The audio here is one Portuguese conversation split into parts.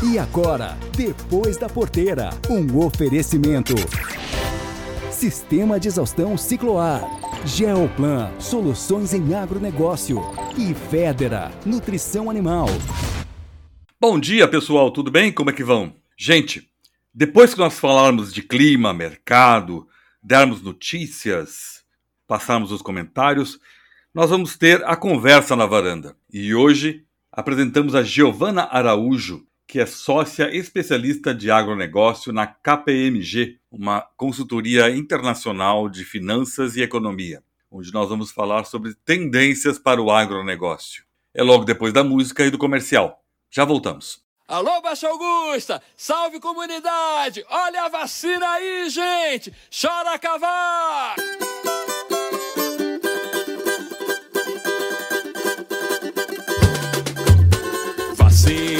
E agora, depois da porteira, um oferecimento. Sistema de exaustão cicloar. Geoplan, soluções em agronegócio. E Federa, nutrição animal. Bom dia, pessoal, tudo bem? Como é que vão? Gente, depois que nós falarmos de clima, mercado, dermos notícias, passarmos os comentários, nós vamos ter a conversa na varanda. E hoje apresentamos a Giovana Araújo, que é sócia especialista de agronegócio na KPMG, uma consultoria internacional de finanças e economia, onde nós vamos falar sobre tendências para o agronegócio. É logo depois da música e do comercial. Já voltamos. Alô, Baixa Augusta! Salve comunidade! Olha a vacina aí, gente! Chora cavar! Vacina!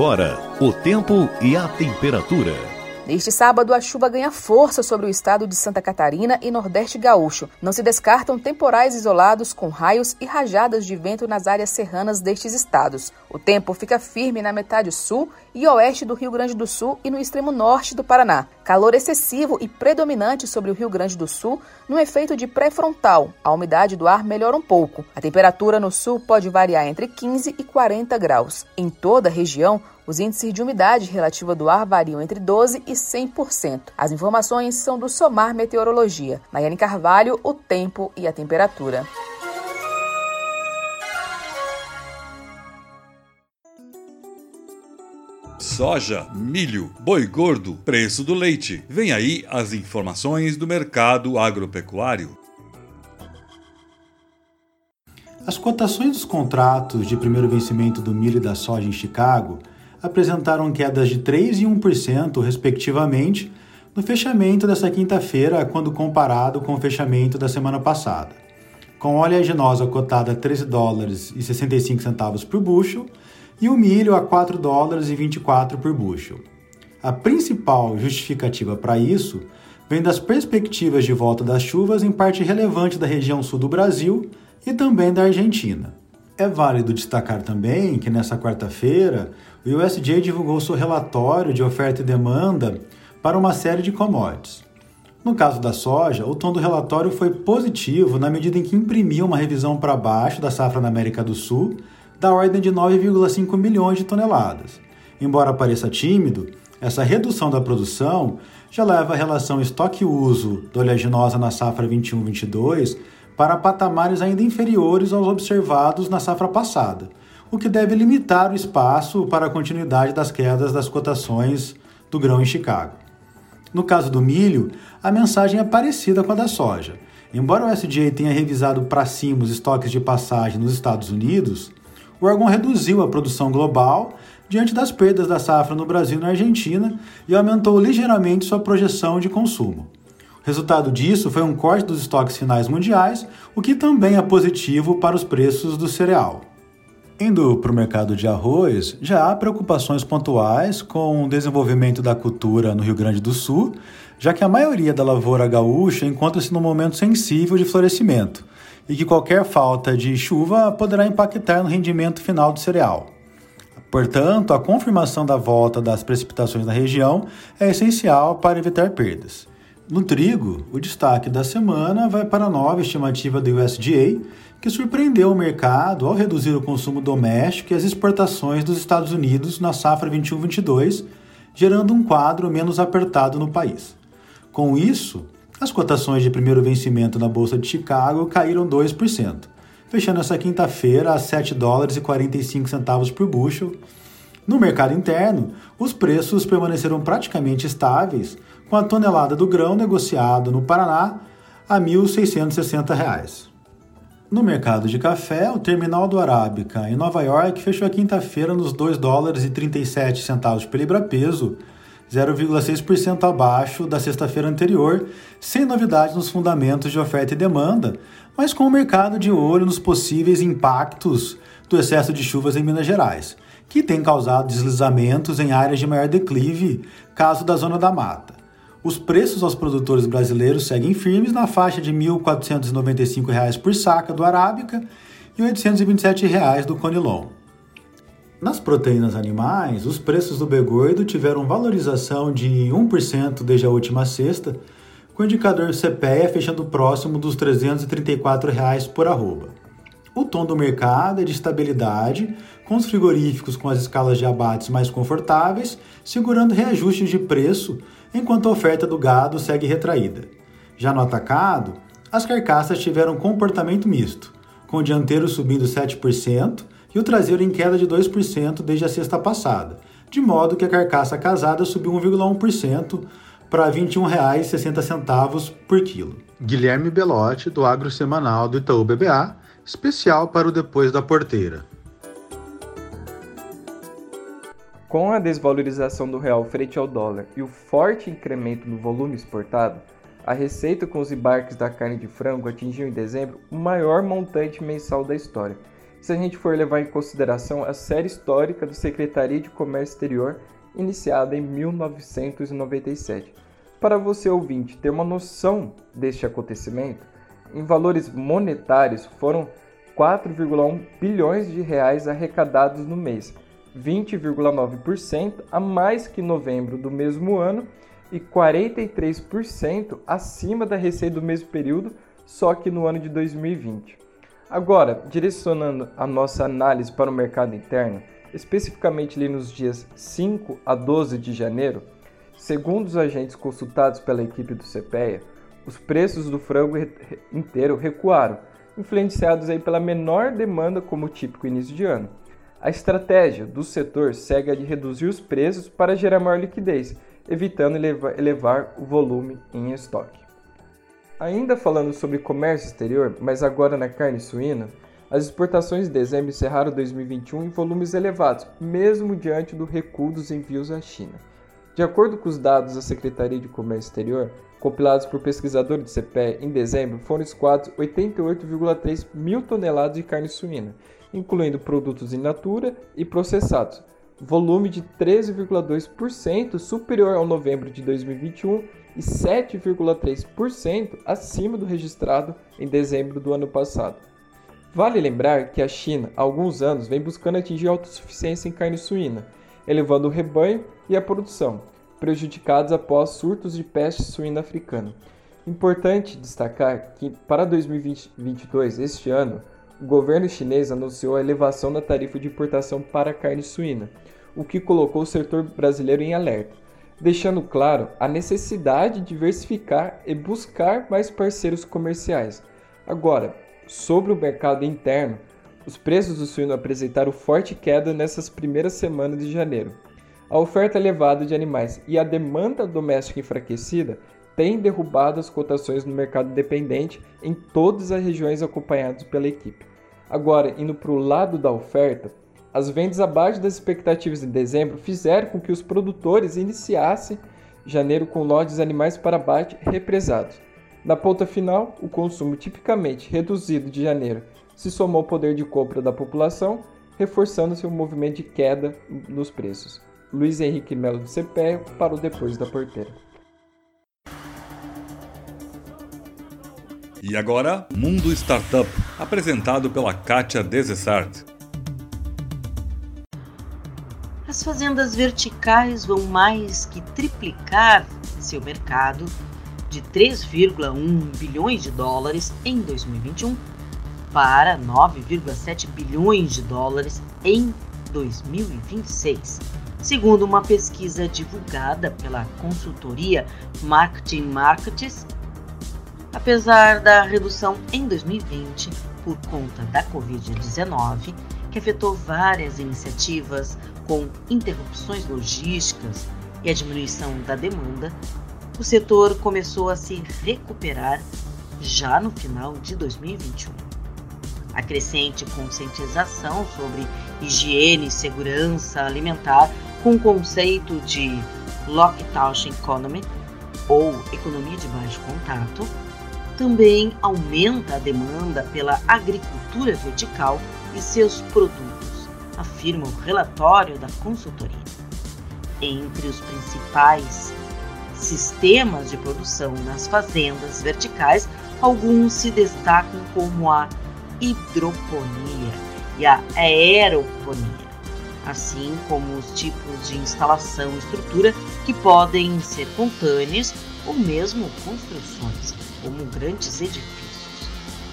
Agora, o tempo e a temperatura. Neste sábado, a chuva ganha força sobre o estado de Santa Catarina e Nordeste Gaúcho. Não se descartam temporais isolados com raios e rajadas de vento nas áreas serranas destes estados. Tempo fica firme na metade sul e oeste do Rio Grande do Sul e no extremo norte do Paraná. Calor excessivo e predominante sobre o Rio Grande do Sul no efeito de pré-frontal. A umidade do ar melhora um pouco. A temperatura no sul pode variar entre 15 e 40 graus. Em toda a região, os índices de umidade relativa do ar variam entre 12% e 100%. As informações são do Somar Meteorologia. Nayane Carvalho, o tempo e a temperatura. Soja, milho, boi gordo, preço do leite. Vem aí as informações do mercado agropecuário. As cotações dos contratos de primeiro vencimento do milho e da soja em Chicago apresentaram quedas de 3% e 1%, respectivamente, no fechamento desta quinta-feira, quando comparado com o fechamento da semana passada. Com oleaginosa cotada a 13 dólares e 65 centavos por bushel e o milho a 4 dólares e 24 por bushel. A principal justificativa para isso vem das perspectivas de volta das chuvas em parte relevante da região sul do Brasil e também da Argentina. É válido destacar também que nessa quarta-feira o USDA divulgou seu relatório de oferta e demanda para uma série de commodities. No caso da soja, o tom do relatório foi positivo na medida em que imprimiu uma revisão para baixo da safra na América do Sul da ordem de 9,5 milhões de toneladas. Embora pareça tímido, essa redução da produção já leva a relação estoque-uso da oleaginosa na safra 21-22 para patamares ainda inferiores aos observados na safra passada, o que deve limitar o espaço para a continuidade das quedas das cotações do grão em Chicago. No caso do milho, a mensagem é parecida com a da soja. Embora o SDA tenha revisado para cima os estoques de passagem nos Estados Unidos, o órgão reduziu a produção global diante das perdas da safra no Brasil e na Argentina e aumentou ligeiramente sua projeção de consumo. O resultado disso foi um corte dos estoques finais mundiais, o que também é positivo para os preços do cereal. Indo para o mercado de arroz, já há preocupações pontuais com o desenvolvimento da cultura no Rio Grande do Sul, já que a maioria da lavoura gaúcha encontra-se num momento sensível de florescimento e que qualquer falta de chuva poderá impactar no rendimento final do cereal. Portanto, a confirmação da volta das precipitações na região é essencial para evitar perdas. No trigo, o destaque da semana vai para a nova estimativa do USDA, que surpreendeu o mercado ao reduzir o consumo doméstico e as exportações dos Estados Unidos na safra 21-22, gerando um quadro menos apertado no país. Com isso, as cotações de primeiro vencimento na Bolsa de Chicago caíram 2%, fechando essa quinta-feira a 7 dólares e 45 centavos por bushel. No mercado interno, os preços permaneceram praticamente estáveis, com a tonelada do grão negociado no Paraná a R$ 1.660. No mercado de café, o terminal do Arábica em Nova York fechou a quinta-feira nos 2 dólares e 37 centavos por libra-peso, 0,6% abaixo da sexta-feira anterior, sem novidades nos fundamentos de oferta e demanda, mas com o mercado de olho nos possíveis impactos do excesso de chuvas em Minas Gerais, que tem causado deslizamentos em áreas de maior declive, caso da Zona da Mata. Os preços aos produtores brasileiros seguem firmes na faixa de R$ 1.495 por saca do Arábica e R$ 827 do Conilon. Nas proteínas animais, os preços do begordo tiveram valorização de 1% desde a última sexta, com o indicador CPEA fechando próximo dos R$ 334 por arroba. O tom do mercado é de estabilidade, com os frigoríficos com as escalas de abates mais confortáveis, segurando reajustes de preço enquanto a oferta do gado segue retraída. Já no atacado, as carcaças tiveram comportamento misto, com o dianteiro subindo 7% e o traseiro em queda de 2% desde a sexta passada, de modo que a carcaça casada subiu 1,1% para R$ 21,60 por quilo. Guilherme Belotti, do Agro Semanal do Itaú BBA, especial para o Depois da Porteira. Com a desvalorização do real frente ao dólar e o forte incremento no volume exportado, a receita com os embarques da carne de frango atingiu em dezembro o maior montante mensal da história, se a gente for levar em consideração a série histórica da Secretaria de Comércio Exterior, iniciada em 1997. Para você ouvinte ter uma noção deste acontecimento, em valores monetários foram 4,1 bilhões de reais arrecadados no mês, 20,9% a mais que novembro do mesmo ano e 43% acima da receita do mesmo período, só que no ano de 2020. Agora, direcionando a nossa análise para o mercado interno, especificamente ali nos dias 5 a 12 de janeiro, segundo os agentes consultados pela equipe do CPEA, os preços do frango inteiro recuaram, influenciados aí pela menor demanda como típico início de ano. A estratégia do setor segue a de reduzir os preços para gerar maior liquidez, evitando elevar o volume em estoque. Ainda falando sobre comércio exterior, mas agora na carne suína, as exportações de dezembro encerraram 2021 em volumes elevados, mesmo diante do recuo dos envios à China. De acordo com os dados da Secretaria de Comércio Exterior, compilados por pesquisadores do CPE em dezembro, foram escoados 88,3 mil toneladas de carne suína, incluindo produtos in natura e processados, volume de 13,2% superior ao novembro de 2021 e 7,3% acima do registrado em dezembro do ano passado. Vale lembrar que a China, há alguns anos, vem buscando atingir autossuficiência em carne suína, elevando o rebanho e a produção, prejudicados após surtos de peste suína africana. Importante destacar que, para 2022, este ano, o governo chinês anunciou a elevação da tarifa de importação para carne suína, o que colocou o setor brasileiro em alerta, deixando claro a necessidade de diversificar e buscar mais parceiros comerciais. Agora, sobre o mercado interno, os preços do suíno apresentaram forte queda nessas primeiras semanas de janeiro. A oferta elevada de animais e a demanda doméstica enfraquecida têm derrubado as cotações no mercado dependente em todas as regiões acompanhadas pela equipe. Agora, indo para o lado da oferta, as vendas abaixo das expectativas em dezembro fizeram com que os produtores iniciassem janeiro com lotes de animais para abate represados. Na ponta final, o consumo tipicamente reduzido de janeiro se somou ao poder de compra da população, reforçando-se o movimento de queda nos preços. Luiz Henrique Melo do CPE para o Depois da Porteira. E agora, Mundo Startup, apresentado pela Kátia Desessart. As fazendas verticais vão mais que triplicar seu mercado de 3,1 bilhões de dólares em 2021 para 9,7 bilhões de dólares em 2026, segundo uma pesquisa divulgada pela consultoria Marketing Markets. Apesar da redução em 2020 por conta da Covid-19, que afetou várias iniciativas com interrupções logísticas e a diminuição da demanda, o setor começou a se recuperar já no final de 2021. A crescente conscientização sobre higiene e segurança alimentar com o conceito de Lockdown Economy ou economia de baixo contato também aumenta a demanda pela agricultura vertical e seus produtos, afirma o relatório da consultoria. Entre os principais sistemas de produção nas fazendas verticais, alguns se destacam como a hidroponia e a aeroponia, assim como os tipos de instalação e estrutura que podem ser contâneas ou mesmo construções, como grandes edifícios.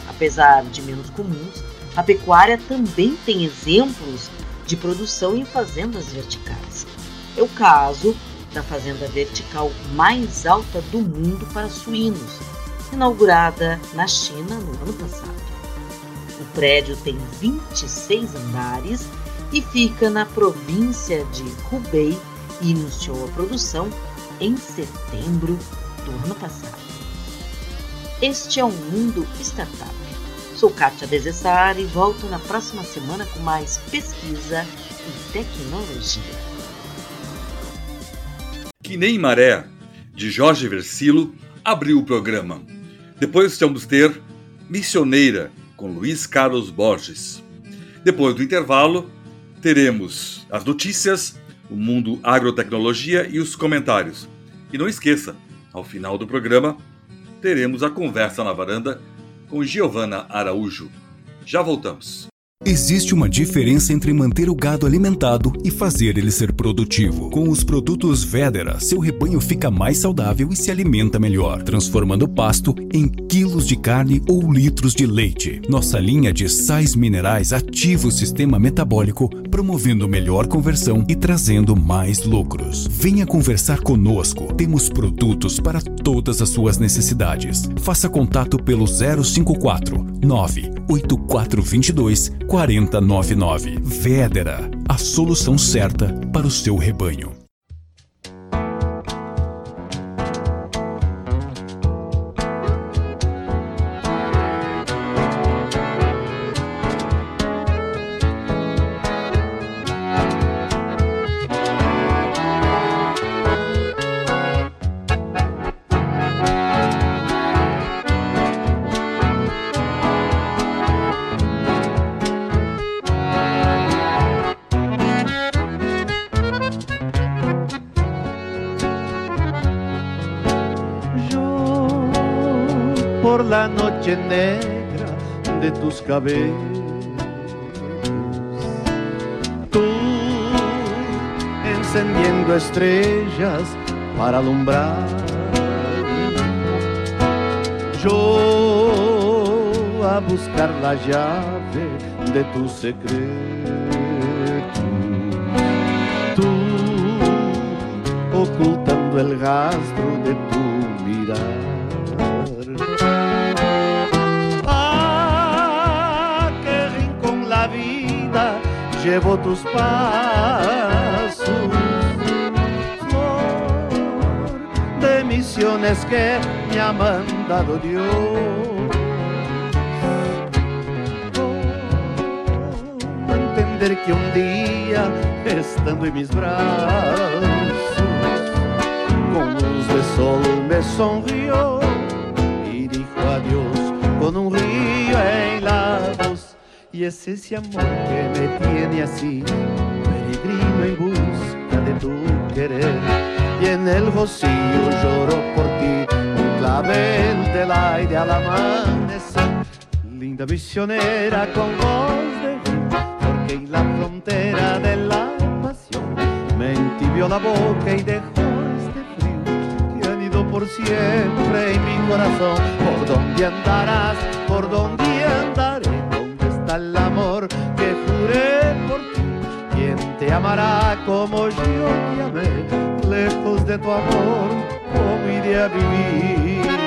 Apesar de menos comuns, a pecuária também tem exemplos de produção em fazendas verticais. É o caso da fazenda vertical mais alta do mundo para suínos, inaugurada na China no ano passado. O prédio tem 26 andares e fica na província de Hubei e iniciou a produção em setembro do ano passado. Este é o Mundo Startup. Sou Kátia Desessar e volto na próxima semana com mais pesquisa e tecnologia. Que nem Maré, de Jorge Versilo, abriu o programa. Depois vamos ter Missioneira, com Luiz Carlos Borges. Depois do intervalo, teremos as notícias, o mundo agrotecnologia e os comentários. E não esqueça, ao final do programa, teremos a conversa na varanda com Giovana Araújo. Já voltamos. Existe uma diferença entre manter o gado alimentado e fazer ele ser produtivo. Com os produtos Vedera, seu rebanho fica mais saudável e se alimenta melhor, transformando pasto em quilos de carne ou litros de leite. Nossa linha de sais minerais ativa o sistema metabólico, promovendo melhor conversão e trazendo mais lucros. Venha conversar conosco. Temos produtos para todas as suas necessidades. Faça contato pelo 054 98422 4099. Vedera, a solução certa para o seu rebanho. Cabellos. Tú encendiendo estrellas para alumbrar. Yo a buscar la llave de tu secreto. Tú ocultando el rastro de llevo tus pasos, flor de misiones que me ha mandado Dios. Oh, entender que un día, estando en mis brazos, con luz de sol me sonrió y dijo adiós con un río en la y es ese amor que me tiene así, peregrino en busca de tu querer. Y en el rocío lloro por ti, un clavel del aire al amanecer. Linda misionera con voz de porque en la frontera de la pasión me entibió la boca y dejó este frío que han ido por siempre en mi corazón. ¿Por dónde andarás? ¿Por el que juré por ti. ¿Quién te amará como yo te amé? Lejos de tu amor, ¿cómo iré a vivir?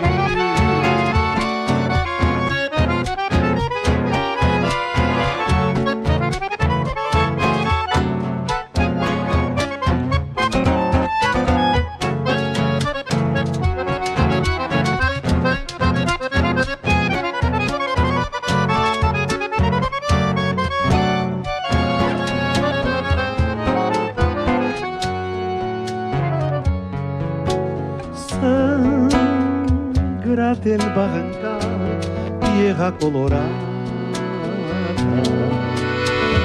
Del barrancal, tierra colorada.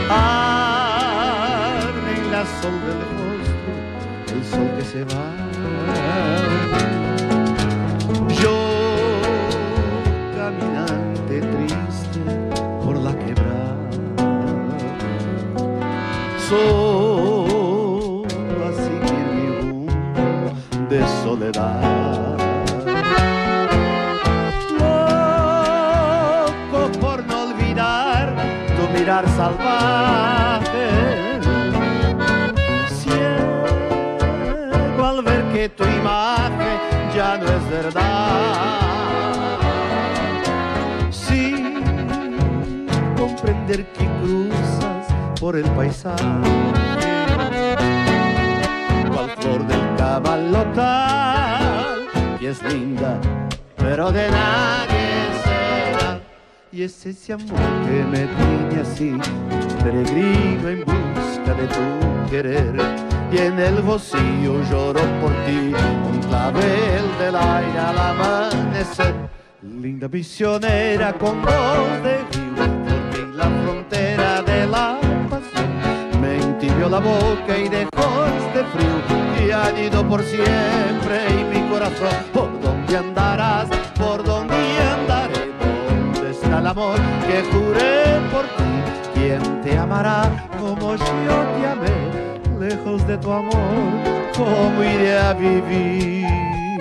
Arde en la sol del rostro, el sol que se va. Yo, caminante triste por la quebrada, solo a seguir mi rumbo de soledad. Salvaje. Ciego al ver que tu imagen ya no es verdad. Sin comprender que cruzas por el paisaje. Cual flor del cabalotal, y es linda, pero de nadie y es ese amor que me tiene así, peregrino en busca de tu querer. Y en el rocío lloro por ti, un clavel del aire al amanecer. Linda misionera con voz de río, porque en la frontera de abrió la boca y dejó este frío que ha ido por siempre y mi corazón. ¿Por dónde andarás? ¿Por dónde? ¿Dónde está el amor que juré por ti? ¿Quién te amará como yo te amé? Lejos de tu amor, ¿cómo iré a vivir?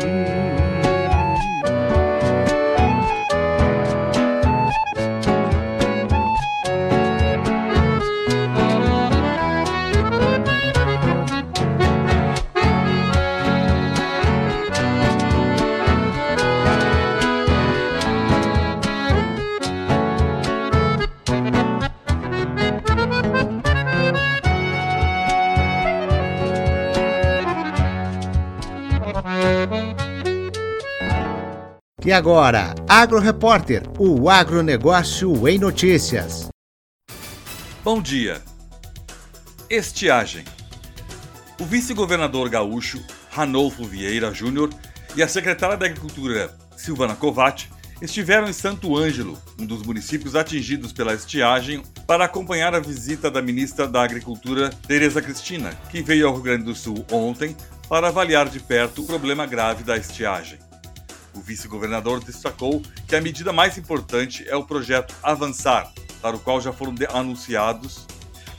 E agora, Agro Repórter, o agronegócio em notícias. Bom dia. Estiagem. O vice-governador gaúcho Ranolfo Vieira Júnior e a secretária da Agricultura Silvana Covatti estiveram em Santo Ângelo, um dos municípios atingidos pela estiagem, para acompanhar a visita da ministra da Agricultura Tereza Cristina, que veio ao Rio Grande do Sul ontem para avaliar de perto o problema grave da estiagem. O vice-governador destacou que a medida mais importante é o projeto Avançar, para o qual já foram anunciados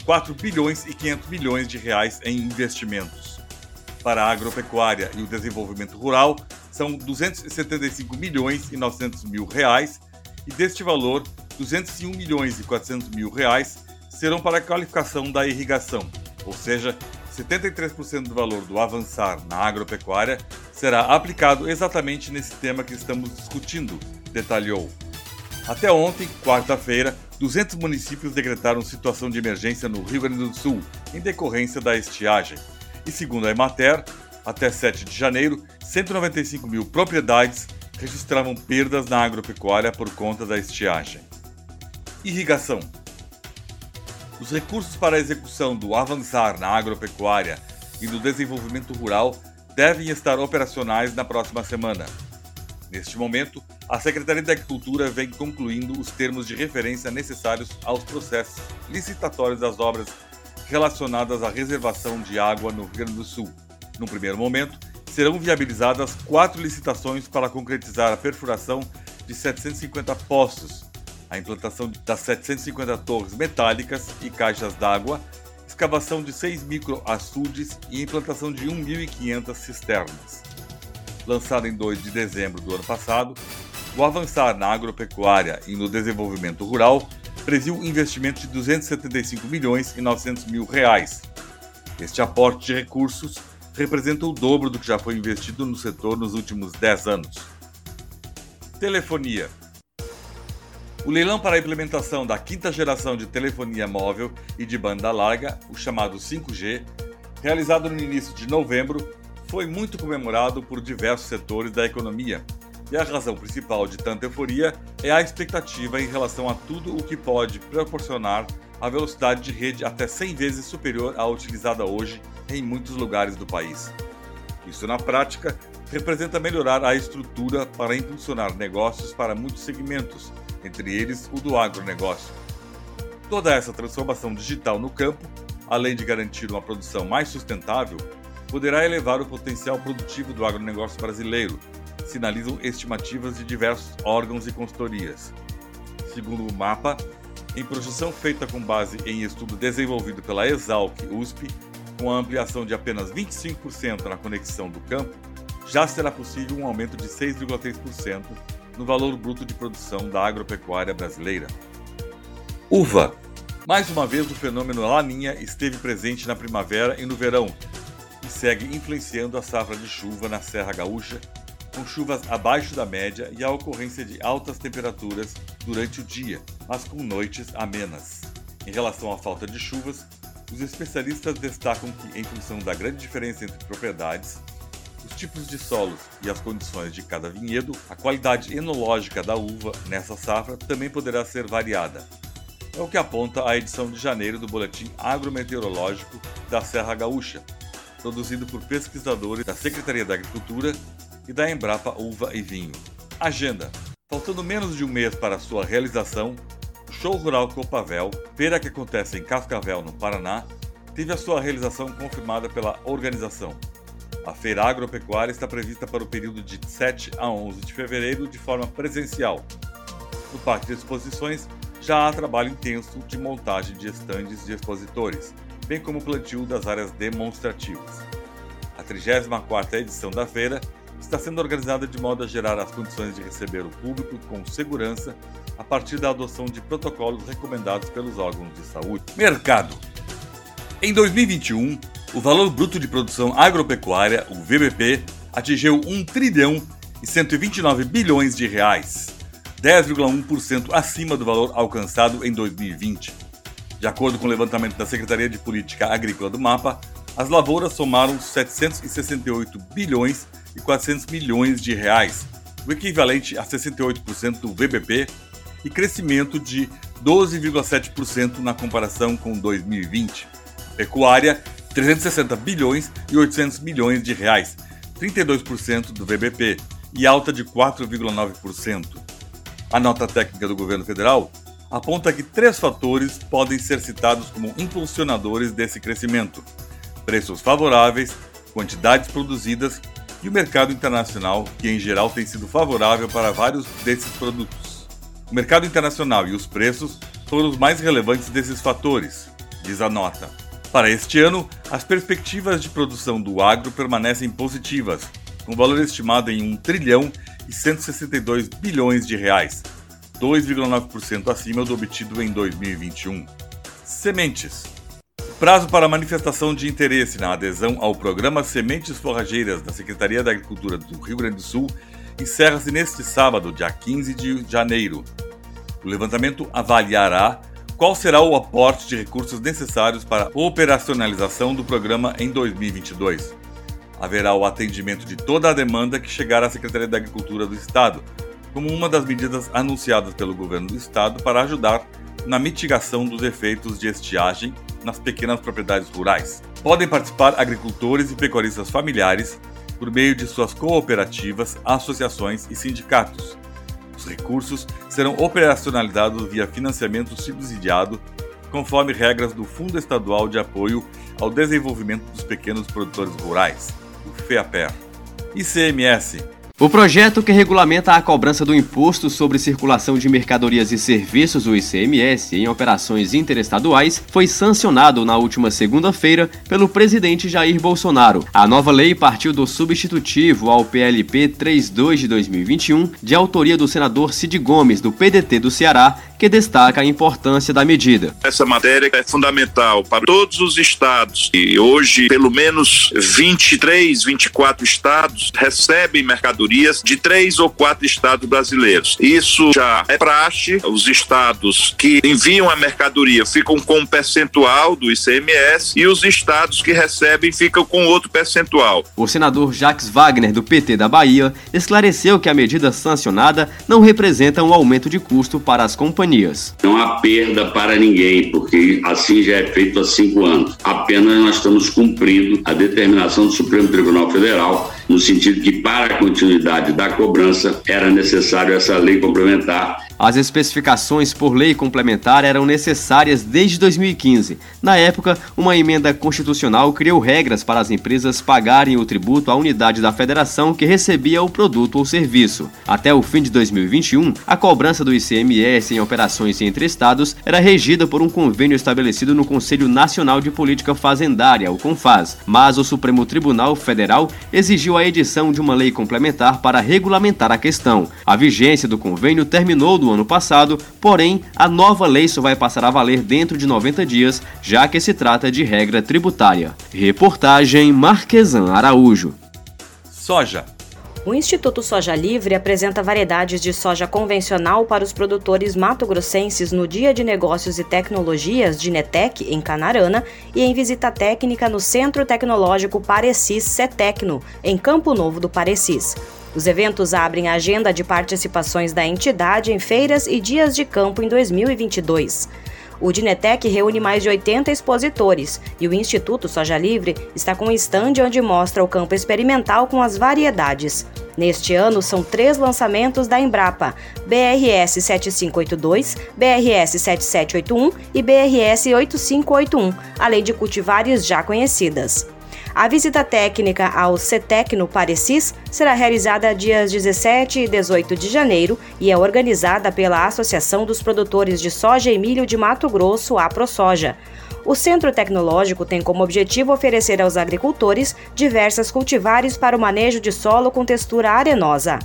4 bilhões e 500 milhões de reais em investimentos. Para a agropecuária e o desenvolvimento rural, são 275 milhões e 900 mil reais, e deste valor, 201 milhões e 400 mil reais serão para a qualificação da irrigação, ou seja, 73% do valor do avançar na agropecuária será aplicado exatamente nesse tema que estamos discutindo, detalhou. Até ontem, quarta-feira, 200 municípios decretaram situação de emergência no Rio Grande do Sul, em decorrência da estiagem. E segundo a Emater, até 7 de janeiro, 195 mil propriedades registravam perdas na agropecuária por conta da estiagem. Irrigação. Os recursos para a execução do avançar na agropecuária e do desenvolvimento rural devem estar operacionais na próxima semana. Neste momento, a Secretaria da Agricultura vem concluindo os termos de referência necessários aos processos licitatórios das obras relacionadas à reservação de água no Rio Grande do Sul. No primeiro momento, serão viabilizadas quatro licitações para concretizar a perfuração de 750 poços, a implantação das 750 torres metálicas e caixas d'água escavação de 6 microaçudes e implantação de 1.500 cisternas. Lançado em 2 de dezembro do ano passado, o avançar na agropecuária e no desenvolvimento rural previu investimento de 275 milhões e 900 mil reais. Este aporte de recursos representa o dobro do que já foi investido no setor nos últimos 10 anos. Telefonia o leilão para a implementação da quinta geração de telefonia móvel e de banda larga, o chamado 5G, realizado no início de novembro, foi muito comemorado por diversos setores da economia. E a razão principal de tanta euforia é a expectativa em relação a tudo o que pode proporcionar a velocidade de rede até 100 vezes superior à utilizada hoje em muitos lugares do país. Isso, na prática, representa melhorar a estrutura para impulsionar negócios para muitos segmentos, entre eles o do agronegócio. Toda essa transformação digital no campo, além de garantir uma produção mais sustentável, poderá elevar o potencial produtivo do agronegócio brasileiro, sinalizam estimativas de diversos órgãos e consultorias. Segundo o mapa, em projeção feita com base em estudo desenvolvido pela Exalc USP, com a ampliação de apenas 25% na conexão do campo, já será possível um aumento de 6,3% no valor bruto de produção da agropecuária brasileira. Uva. Mais uma vez, o fenômeno Laninha esteve presente na primavera e no verão e segue influenciando a safra de chuva na Serra Gaúcha, com chuvas abaixo da média e a ocorrência de altas temperaturas durante o dia, mas com noites amenas. Em relação à falta de chuvas, os especialistas destacam que, em função da grande diferença entre propriedades, os tipos de solos e as condições de cada vinhedo, a qualidade enológica da uva nessa safra também poderá ser variada. É o que aponta a edição de janeiro do Boletim Agrometeorológico da Serra Gaúcha, produzido por pesquisadores da Secretaria da Agricultura e da Embrapa Uva e Vinho. Agenda: Faltando menos de um mês para sua realização, o Show Rural Copavel, feira que acontece em Cascavel, no Paraná, teve a sua realização confirmada pela organização. A Feira Agropecuária está prevista para o período de 7 a 11 de fevereiro de forma presencial. No Parque de Exposições já há trabalho intenso de montagem de estandes de expositores, bem como plantio das áreas demonstrativas. A 34ª edição da feira está sendo organizada de modo a gerar as condições de receber o público com segurança a partir da adoção de protocolos recomendados pelos órgãos de saúde. Mercado. Em 2021, o valor bruto de produção agropecuária, o VBP, atingiu 1 trilhão e 129 bilhões de reais, 10,1% acima do valor alcançado em 2020. De acordo com o levantamento da Secretaria de Política Agrícola do MAPA, as lavouras somaram 768 bilhões e 400 milhões de reais, o equivalente a 68% do VBP e crescimento de 12,7% na comparação com 2020. Pecuária, 360 bilhões e 800 milhões de reais, 32% do VBP e alta de 4,9%. A nota técnica do governo federal aponta que três fatores podem ser citados como impulsionadores desse crescimento: preços favoráveis, quantidades produzidas e o mercado internacional, que em geral tem sido favorável para vários desses produtos. O mercado internacional e os preços foram os mais relevantes desses fatores, diz a nota. Para este ano, as perspectivas de produção do agro permanecem positivas, com valor estimado em 1 trilhão e 162 bilhões de reais, 2,9% acima do obtido em 2021. Sementes. Prazo para manifestação de interesse na adesão ao programa Sementes Forrageiras da Secretaria da Agricultura do Rio Grande do Sul encerra-se neste sábado, dia 15 de janeiro. O levantamento avaliará qual será o aporte de recursos necessários para a operacionalização do programa em 2022. Haverá o atendimento de toda a demanda que chegar à Secretaria da Agricultura do Estado, como uma das medidas anunciadas pelo governo do Estado para ajudar na mitigação dos efeitos de estiagem nas pequenas propriedades rurais. Podem participar agricultores e pecuaristas familiares por meio de suas cooperativas, associações e sindicatos. Os recursos serão operacionalizados via financiamento subsidiado, conforme regras do Fundo Estadual de Apoio ao Desenvolvimento dos Pequenos Produtores Rurais, o FEAPER. ICMS o projeto que regulamenta a cobrança do Imposto sobre Circulação de Mercadorias e Serviços, o ICMS, em operações interestaduais, foi sancionado na última segunda-feira pelo presidente Jair Bolsonaro. A nova lei partiu do substitutivo ao PLP 32 de 2021, de autoria do senador Cid Gomes, do PDT do Ceará, que destaca a importância da medida. Essa matéria é fundamental para todos os estados e hoje pelo menos 23, 24 estados recebem mercadorias de três ou quatro estados brasileiros. Isso já é praxe. Os estados que enviam a mercadoria ficam com um percentual do ICMS e os estados que recebem ficam com outro percentual. O senador Jacques Wagner, do PT da Bahia, esclareceu que a medida sancionada não representa um aumento de custo para as companhias companhias. Não há perda para ninguém, porque assim já é feito há cinco anos. Apenas nós estamos cumprindo a determinação do Supremo Tribunal Federal, no sentido que, para a continuidade da cobrança, era necessário essa lei complementar as especificações por lei complementar eram necessárias desde 2015. Na época, uma emenda constitucional criou regras para as empresas pagarem o tributo à unidade da federação que recebia o produto ou serviço. Até o fim de 2021, a cobrança do ICMS em operações entre estados era regida por um convênio estabelecido no Conselho Nacional de Política Fazendária, o CONFAS, mas o Supremo Tribunal Federal exigiu a edição de uma lei complementar para regulamentar a questão. A vigência do convênio terminou do ano passado, porém, a nova lei só vai passar a valer dentro de 90 dias, já que se trata de regra tributária. Reportagem Marquesan Araújo. Soja. O Instituto Soja Livre apresenta variedades de soja convencional para os produtores mato-grossenses no Dia de Negócios e Tecnologias de Netec, em Canarana, e em visita técnica no Centro Tecnológico Parecis CETECNO, em Campo Novo do Parecis. Os eventos abrem a agenda de participações da entidade em feiras e dias de campo em 2022. O Dinetec reúne mais de 80 expositores e o Instituto Soja Livre está com um estande onde mostra o campo experimental com as variedades. Neste ano, são três lançamentos da Embrapa: BRS 7582, BRS 7781 e BRS 8581, além de cultivares já conhecidas. A visita técnica ao CETEC no Parecis será realizada dias 17 e 18 de janeiro e é organizada pela Associação dos Produtores de Soja e Milho de Mato Grosso, a ProSoja. O Centro Tecnológico tem como objetivo oferecer aos agricultores diversas cultivares para o manejo de solo com textura arenosa.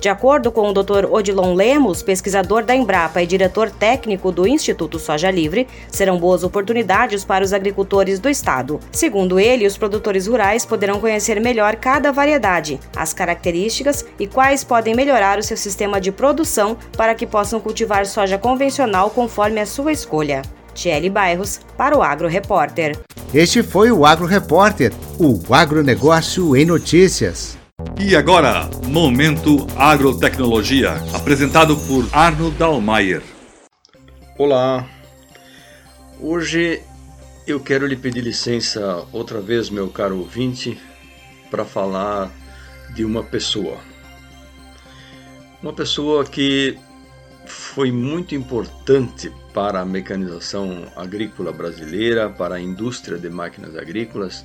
De acordo com o Dr. Odilon Lemos, pesquisador da Embrapa e diretor técnico do Instituto Soja Livre, serão boas oportunidades para os agricultores do estado. Segundo ele, os produtores rurais poderão conhecer melhor cada variedade, as características e quais podem melhorar o seu sistema de produção para que possam cultivar soja convencional conforme a sua escolha. Tiele Bairros, para o Agro Repórter. Este foi o Agro Repórter, o agronegócio em notícias. E agora, Momento Agrotecnologia, apresentado por Arno Dalmayer. Olá, hoje eu quero lhe pedir licença outra vez, meu caro ouvinte, para falar de uma pessoa. Uma pessoa que foi muito importante para a mecanização agrícola brasileira, para a indústria de máquinas agrícolas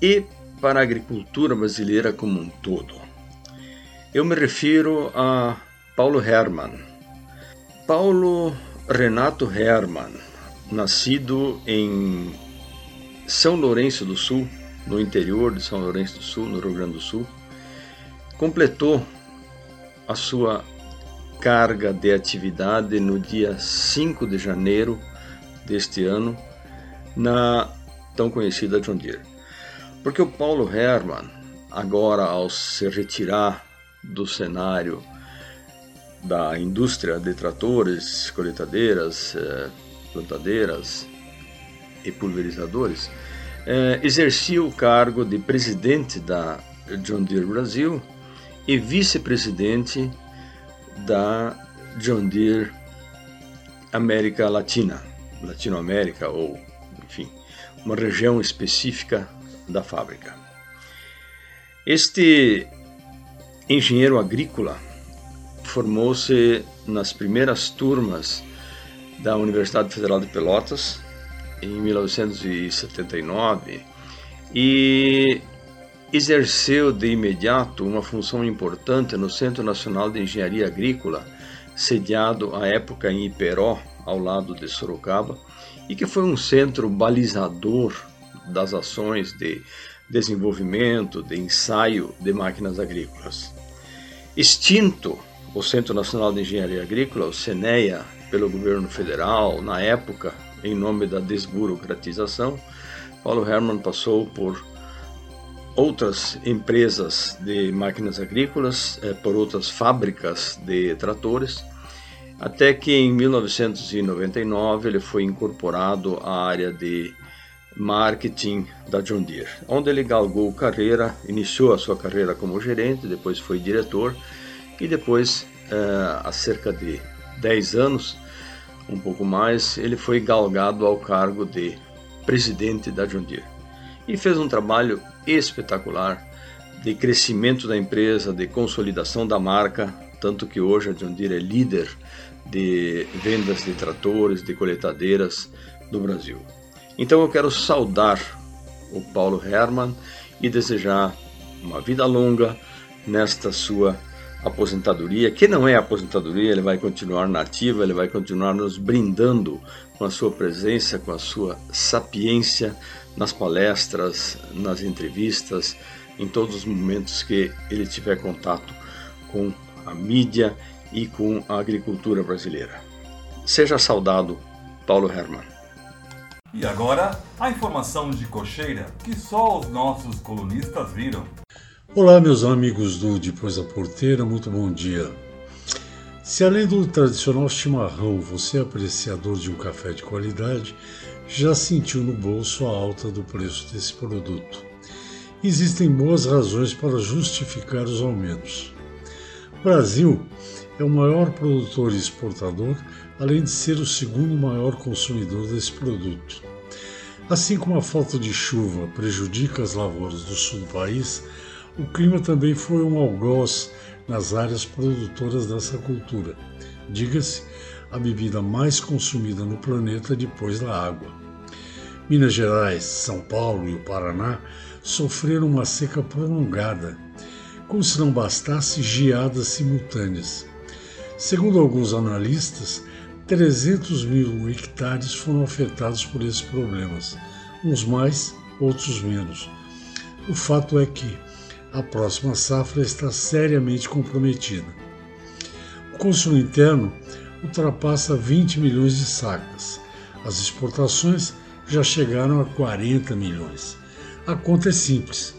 e para a agricultura brasileira como um todo. Eu me refiro a Paulo Hermann. Paulo Renato Hermann, nascido em São Lourenço do Sul, no interior de São Lourenço do Sul, no Rio Grande do Sul, completou a sua carga de atividade no dia 5 de janeiro deste ano na tão conhecida John Deere. Porque o Paulo Hermann, agora ao se retirar do cenário da indústria de tratores, coletadeiras, eh, plantadeiras e pulverizadores, eh, exercia o cargo de presidente da John Deere Brasil e vice-presidente da John Deere América Latina, Latinoamérica ou, enfim, uma região específica da fábrica. Este engenheiro agrícola formou-se nas primeiras turmas da Universidade Federal de Pelotas em 1979 e exerceu de imediato uma função importante no Centro Nacional de Engenharia Agrícola, sediado à época em Iperó, ao lado de Sorocaba, e que foi um centro balizador das ações de desenvolvimento, de ensaio de máquinas agrícolas. Extinto o Centro Nacional de Engenharia Agrícola, o CENEA, pelo governo federal, na época, em nome da desburocratização, Paulo Hermann passou por outras empresas de máquinas agrícolas, eh, por outras fábricas de tratores, até que em 1999 ele foi incorporado à área de marketing da John Deere, onde ele galgou carreira, iniciou a sua carreira como gerente, depois foi diretor e depois, eh, há cerca de 10 anos, um pouco mais, ele foi galgado ao cargo de presidente da John Deere e fez um trabalho espetacular de crescimento da empresa, de consolidação da marca, tanto que hoje a John Deere é líder de vendas de tratores, de coletadeiras do Brasil. Então eu quero saudar o Paulo Hermann e desejar uma vida longa nesta sua aposentadoria, que não é aposentadoria, ele vai continuar nativa, ele vai continuar nos brindando com a sua presença, com a sua sapiência nas palestras, nas entrevistas, em todos os momentos que ele tiver contato com a mídia e com a agricultura brasileira. Seja saudado, Paulo Hermann. E agora, a informação de cocheira que só os nossos colunistas viram. Olá, meus amigos do Depois da Porteira, muito bom dia. Se além do tradicional chimarrão você é apreciador de um café de qualidade, já sentiu no bolso a alta do preço desse produto. Existem boas razões para justificar os aumentos. O Brasil é o maior produtor e exportador além de ser o segundo maior consumidor desse produto. Assim como a falta de chuva prejudica as lavouras do sul do país, o clima também foi um algoz nas áreas produtoras dessa cultura. Diga-se, a bebida mais consumida no planeta depois da água. Minas Gerais, São Paulo e o Paraná sofreram uma seca prolongada, como se não bastasse geadas simultâneas. Segundo alguns analistas, 300 mil hectares foram afetados por esses problemas, uns mais, outros menos. O fato é que a próxima safra está seriamente comprometida. O consumo interno ultrapassa 20 milhões de sacas. As exportações já chegaram a 40 milhões. A conta é simples.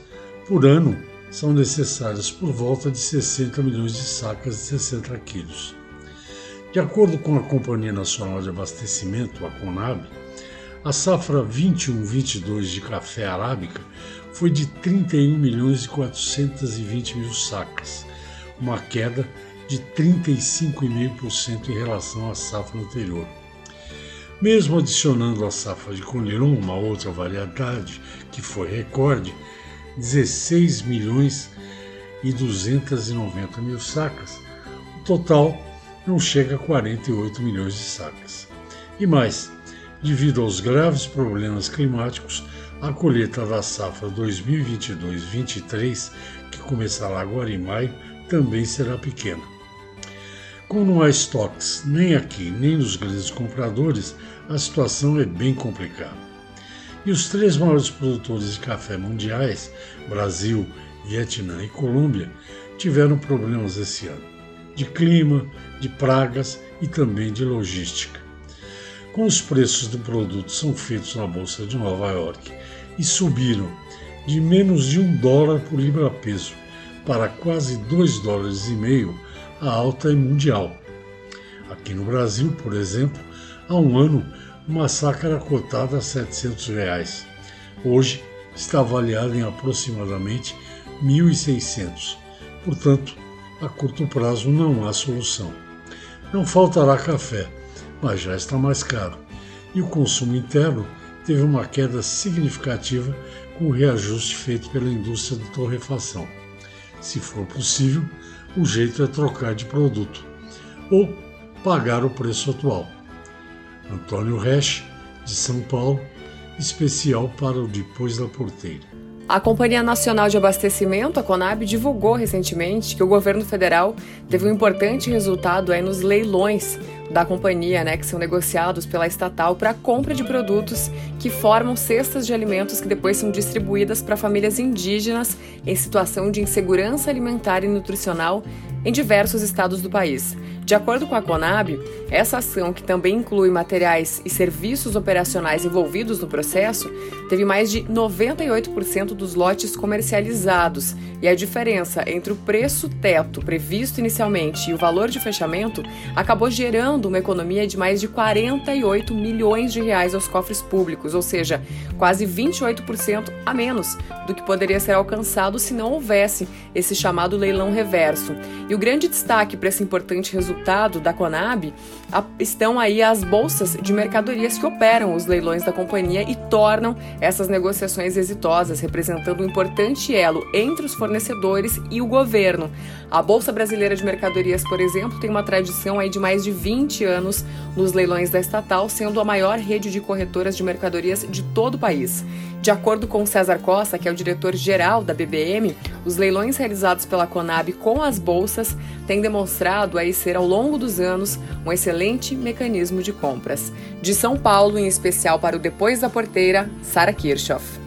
Por ano, são necessárias por volta de 60 milhões de sacas de 60 quilos. De acordo com a Companhia Nacional de Abastecimento, a CONAB, a safra 21-22 de café arábica foi de 31 milhões e 420 mil sacas, uma queda de 35,5% em relação à safra anterior. Mesmo adicionando a safra de Conilon, uma outra variedade que foi recorde, 16 milhões e 290 mil sacas, o total não chega a 48 milhões de sacas. E mais, devido aos graves problemas climáticos, a colheita da safra 2022-23, que começará agora em maio, também será pequena. Como não há estoques nem aqui nem nos grandes compradores, a situação é bem complicada. E os três maiores produtores de café mundiais, Brasil, Vietnã e Colômbia, tiveram problemas esse ano de clima, de pragas e também de logística. Como os preços do produto são feitos na Bolsa de Nova York e subiram de menos de um dólar por libra-peso para quase dois dólares e meio, a alta é mundial. Aqui no Brasil, por exemplo, há um ano uma saca era cotada a 700 reais. Hoje está avaliada em aproximadamente 1.600. Portanto, a curto prazo não há solução. Não faltará café, mas já está mais caro. E o consumo interno teve uma queda significativa com o reajuste feito pela indústria de torrefação. Se for possível, o jeito é trocar de produto ou pagar o preço atual. Antônio Resch, de São Paulo, especial para o Depois da Porteira. A Companhia Nacional de Abastecimento, a Conab, divulgou recentemente que o governo federal teve um importante resultado aí nos leilões da companhia, né, que são negociados pela estatal para a compra de produtos que formam cestas de alimentos que depois são distribuídas para famílias indígenas em situação de insegurança alimentar e nutricional em diversos estados do país. De acordo com a Conab, essa ação, que também inclui materiais e serviços operacionais envolvidos no processo, teve mais de 98% dos lotes comercializados, e a diferença entre o preço teto previsto inicialmente e o valor de fechamento acabou gerando uma economia de mais de 48 milhões de reais aos cofres públicos, ou seja, quase 28% a menos do que poderia ser alcançado se não houvesse esse chamado leilão reverso. E o grande destaque para esse importante resultado da Conab estão aí as bolsas de mercadorias que operam os leilões da companhia e tornam essas negociações exitosas, representando um importante elo entre os fornecedores e o governo. A Bolsa Brasileira de Mercadorias, por exemplo, tem uma tradição aí de mais de 20 anos nos leilões da estatal, sendo a maior rede de corretoras de mercadorias de todo o país. De acordo com César Costa, que é o diretor-geral da BBM, os leilões realizados pela Conab com as bolsas têm demonstrado aí ser ao longo dos anos um excelente mecanismo de compras. De São Paulo, em especial para o Depois da Porteira, Sara Kirchhoff.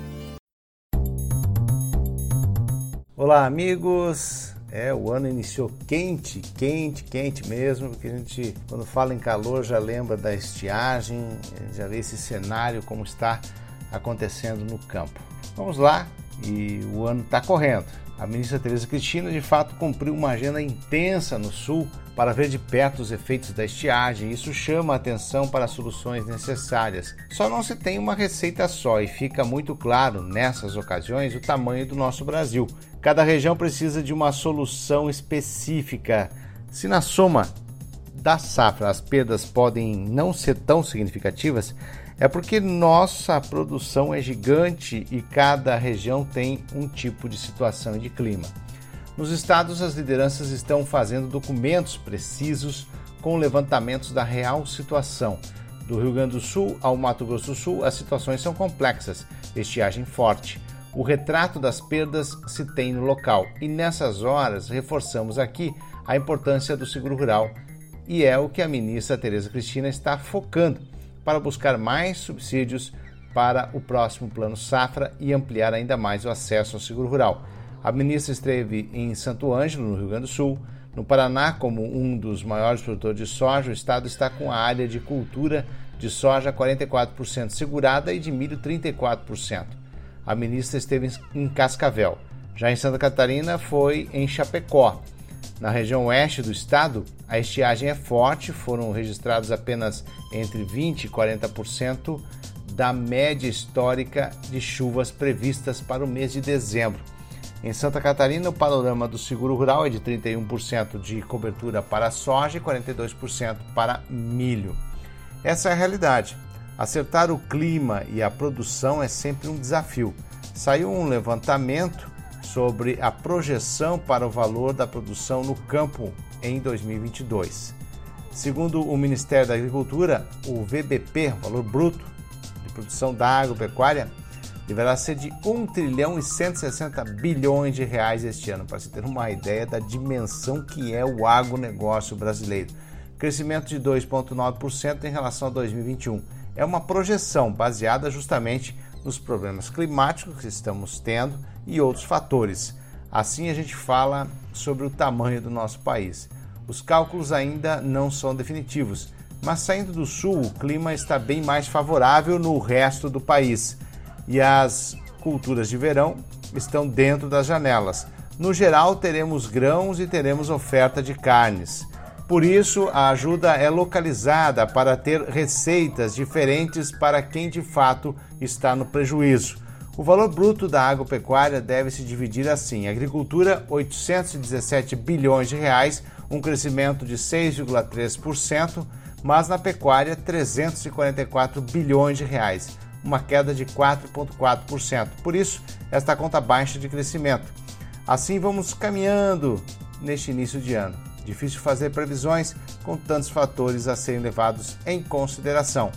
Olá, amigos. É, o ano iniciou quente, quente, quente mesmo, porque a gente, quando fala em calor, já lembra da estiagem, já vê esse cenário como está acontecendo no campo. Vamos lá, e o ano está correndo. A ministra Tereza Cristina, de fato, cumpriu uma agenda intensa no Sul para ver de perto os efeitos da estiagem. Isso chama a atenção para soluções necessárias. Só não se tem uma receita só e fica muito claro nessas ocasiões o tamanho do nosso Brasil. Cada região precisa de uma solução específica. Se na soma da safra as perdas podem não ser tão significativas é porque nossa produção é gigante e cada região tem um tipo de situação e de clima. Nos estados, as lideranças estão fazendo documentos precisos com levantamentos da real situação. Do Rio Grande do Sul ao Mato Grosso do Sul, as situações são complexas, estiagem forte. O retrato das perdas se tem no local e nessas horas reforçamos aqui a importância do seguro rural e é o que a ministra Tereza Cristina está focando para buscar mais subsídios para o próximo Plano Safra e ampliar ainda mais o acesso ao seguro rural. A ministra esteve em Santo Ângelo, no Rio Grande do Sul. No Paraná, como um dos maiores produtores de soja, o estado está com a área de cultura de soja 44% segurada e de milho 34%. A ministra esteve em Cascavel. Já em Santa Catarina, foi em Chapecó. Na região oeste do estado, a estiagem é forte, foram registrados apenas entre 20% e 40% da média histórica de chuvas previstas para o mês de dezembro. Em Santa Catarina, o panorama do seguro rural é de 31% de cobertura para soja e 42% para milho. Essa é a realidade. Acertar o clima e a produção é sempre um desafio. Saiu um levantamento sobre a projeção para o valor da produção no campo em 2022. Segundo o Ministério da Agricultura, o VBP, valor bruto de produção da agropecuária, deverá ser de 1 trilhão e 160 bilhões de reais este ano, para se ter uma ideia da dimensão que é o agronegócio brasileiro. Crescimento de 2,9% em relação a 2021. É uma projeção baseada justamente nos problemas climáticos que estamos tendo e outros fatores. Assim a gente fala sobre o tamanho do nosso país. Os cálculos ainda não são definitivos, mas saindo do sul, o clima está bem mais favorável no resto do país e as culturas de verão estão dentro das janelas. No geral, teremos grãos e teremos oferta de carnes. Por isso, a ajuda é localizada para ter receitas diferentes para quem de fato está no prejuízo. O valor bruto da agropecuária deve se dividir assim: agricultura 817 bilhões de reais, um crescimento de 6,3%, mas na pecuária 344 bilhões de reais, uma queda de 4,4%. Por isso, esta conta baixa de crescimento. Assim vamos caminhando neste início de ano. Difícil fazer previsões com tantos fatores a serem levados em consideração.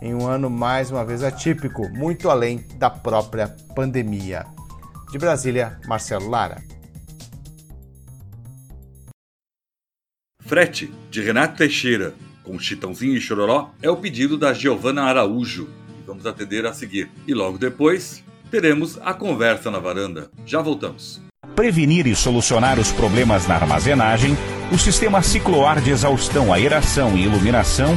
Em um ano mais uma vez atípico, muito além da própria pandemia. De Brasília, Marcelo Lara. Frete, de Renato Teixeira, com Chitãozinho e Chororó, é o pedido da Giovana Araújo, vamos atender a seguir. E logo depois, teremos a conversa na varanda. Já voltamos. Prevenir e solucionar os problemas na armazenagem o sistema cicloar de exaustão, aeração e iluminação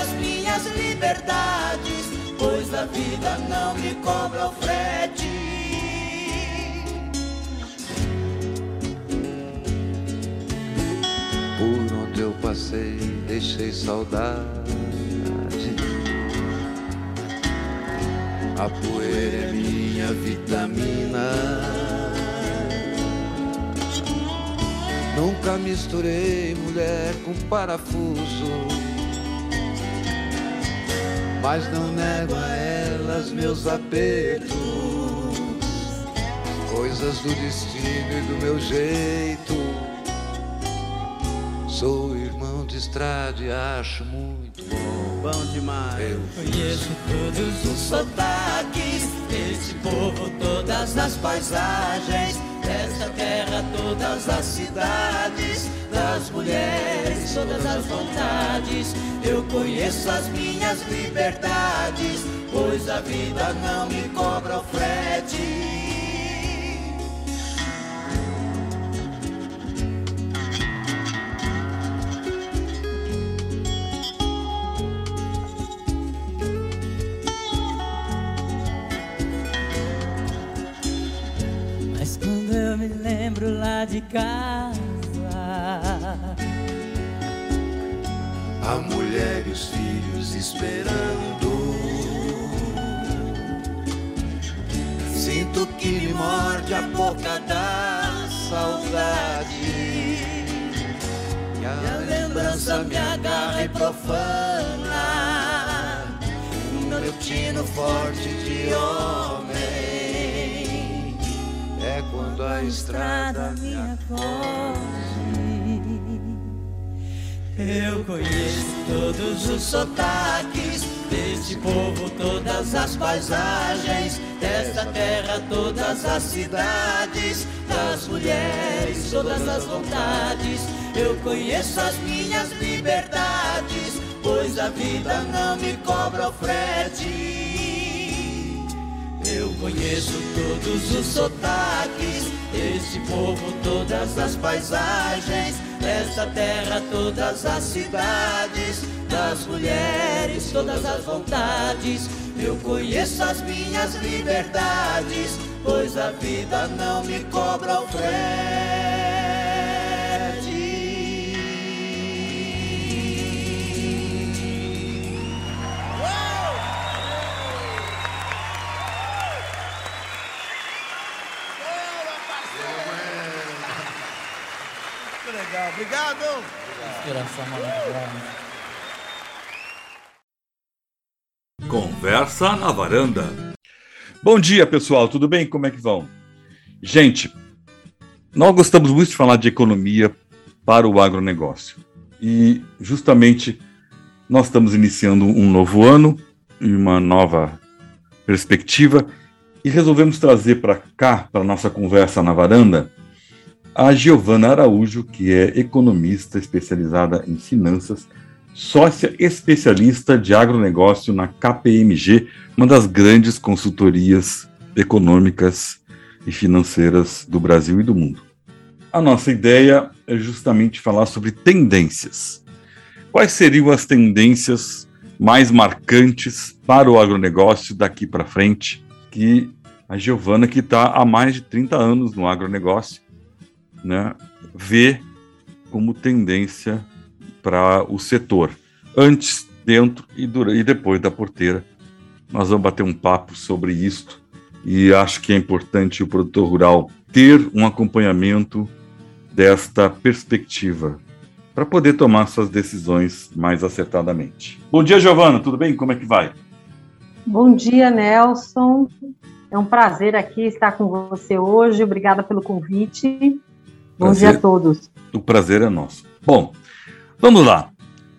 as minhas liberdades, pois a vida não me cobra o frete. Por onde eu passei, deixei saudade. A poeira é minha vitamina. Nunca misturei mulher com parafuso. Mas não nego a elas meus apertos, coisas do destino e do meu jeito. Sou irmão de estrada e acho muito bom. Bom demais. Eu Conheço todos os sotaques desse povo, todas as paisagens desta terra, todas as cidades, das mulheres, todas as vontades. Eu conheço as minhas liberdades, pois a vida não me cobra o frete. Mas quando eu me lembro lá de casa, a mulher e os filhos esperando. Sinto que me morde a boca da saudade. E a lembrança me agarra e profana. Meu tino forte de homem. É quando a estrada me Eu conheço todos os sotaques deste povo, todas as paisagens desta terra, todas as cidades, das mulheres, todas as vontades. Eu conheço as minhas liberdades, pois a vida não me cobra o frete. Eu conheço todos os sotaques deste povo, todas as paisagens desta terra, todas as cidades, das mulheres, todas as vontades. Eu conheço as minhas liberdades, pois a vida não me cobra o Muito legal, obrigado. Inspiração maravilhosa. Conversa na varanda. Bom dia, pessoal, tudo bem? Como é que vão? Gente, nós gostamos muito de falar de economia para o agronegócio. E justamente nós estamos iniciando um novo ano e uma nova perspectiva e resolvemos trazer para cá, para nossa conversa na varanda, a Giovana Araújo, que é economista especializada em finanças, sócia especialista de agronegócio na KPMG, uma das grandes consultorias econômicas e financeiras do Brasil e do mundo. A nossa ideia é justamente falar sobre tendências. Quais seriam as tendências mais marcantes para o agronegócio daqui para frente? Que a Giovana, que está há mais de 30 anos no agronegócio, né, vê como tendência para o setor, antes, dentro e, durante, e depois da porteira. Nós vamos bater um papo sobre isto e acho que é importante o produtor rural ter um acompanhamento desta perspectiva para poder tomar suas decisões mais acertadamente. Bom dia, Giovana, tudo bem? Como é que vai? Bom dia, Nelson. É um prazer aqui estar com você hoje. Obrigada pelo convite. Bom Prazer. dia a todos. O prazer é nosso. Bom, vamos lá.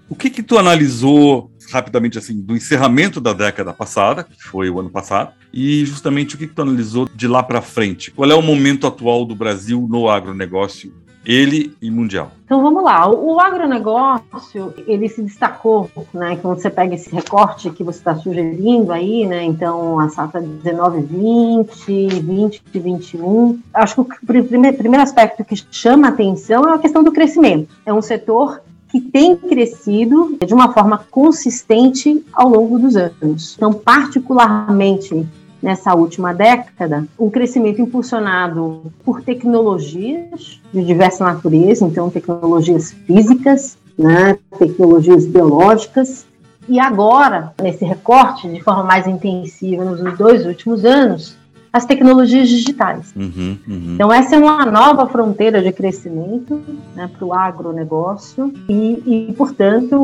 O que que tu analisou rapidamente assim do encerramento da década passada, que foi o ano passado, e justamente o que que tu analisou de lá para frente? Qual é o momento atual do Brasil no agronegócio, ele e mundial? Então vamos lá. O agronegócio ele se destacou, né? Quando você pega esse recorte que você está sugerindo aí, né? Então a safra 19, 20, 20, 21. Acho que o pr- primeiro, primeiro aspecto que chama a atenção é a questão do crescimento. É um setor que tem crescido de uma forma consistente ao longo dos anos. Então, particularmente nessa última década, um crescimento impulsionado por tecnologias de diversa natureza, então tecnologias físicas, né, tecnologias biológicas, e agora, nesse recorte, de forma mais intensiva nos dois últimos anos, as tecnologias digitais. Uhum, uhum. Então, essa é uma nova fronteira de crescimento né, para o agronegócio e, e, portanto,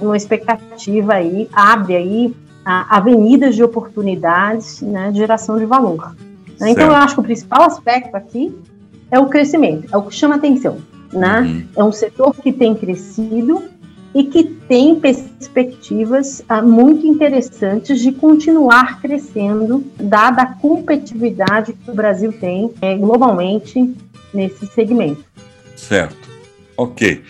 uma expectativa aí, abre aí avenidas de oportunidades né, de geração de valor. Né? Então, eu acho que o principal aspecto aqui é o crescimento, é o que chama atenção. Né? Uhum. É um setor que tem crescido e que tem perspectivas ah, muito interessantes de continuar crescendo, dada a competitividade que o Brasil tem eh, globalmente nesse segmento. Certo. Ok.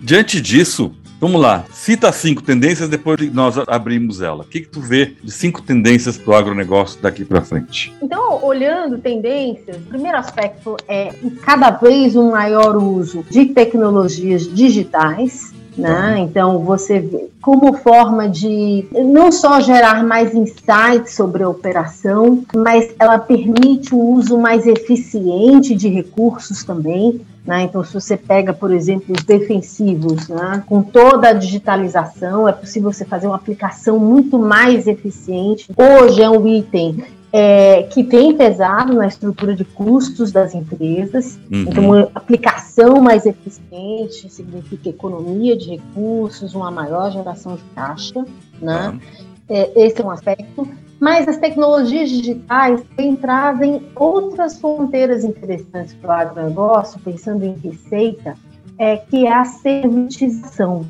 Diante disso, vamos lá. Cita cinco tendências, depois nós abrimos ela. O que, que tu vê de cinco tendências para o agronegócio daqui para frente? Então, olhando tendências, o primeiro aspecto é cada vez um maior uso de tecnologias digitais né? Então, você vê como forma de não só gerar mais insights sobre a operação, mas ela permite um uso mais eficiente de recursos também. Né? Então, se você pega, por exemplo, os defensivos, né? com toda a digitalização, é possível você fazer uma aplicação muito mais eficiente. Hoje é um item é, que tem pesado na estrutura de custos das empresas. Uhum. Então, uma aplicação mais eficiente significa economia de recursos, uma maior geração de caixa, né? Uhum. É, esse é um aspecto. Mas as tecnologias digitais também trazem outras fronteiras interessantes para o agronegócio, pensando em receita, é, que é a servitização.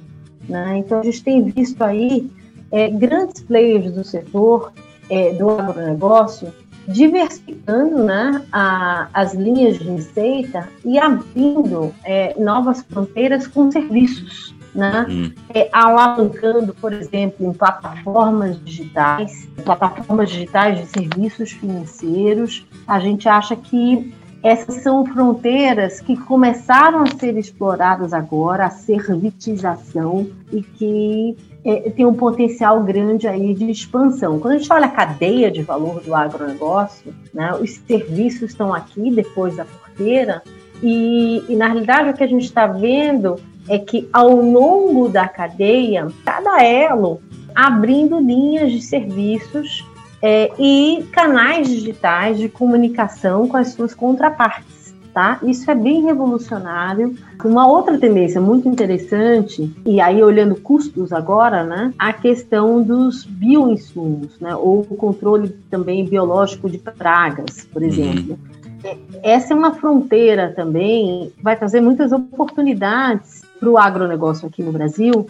Né? Então, a gente tem visto aí é, grandes players do setor é, do agronegócio, diversificando né, a, as linhas de receita e abrindo é, novas fronteiras com serviços. Né? Uhum. É, alavancando, por exemplo, em plataformas digitais, plataformas digitais de serviços financeiros. A gente acha que essas são fronteiras que começaram a ser exploradas agora, a servitização, e que é, tem um potencial grande aí de expansão. Quando a gente olha a cadeia de valor do agronegócio, né, os serviços estão aqui depois da porteira, e, e na realidade o que a gente está vendo é que ao longo da cadeia, cada elo abrindo linhas de serviços é, e canais digitais de comunicação com as suas contrapartes tá? Isso é bem revolucionário. Uma outra tendência muito interessante, e aí olhando custos agora, né? A questão dos bioinsumos, né? Ou o controle também biológico de pragas, por uhum. exemplo. Uhum. Essa é uma fronteira também, vai trazer muitas oportunidades para o agronegócio aqui no Brasil,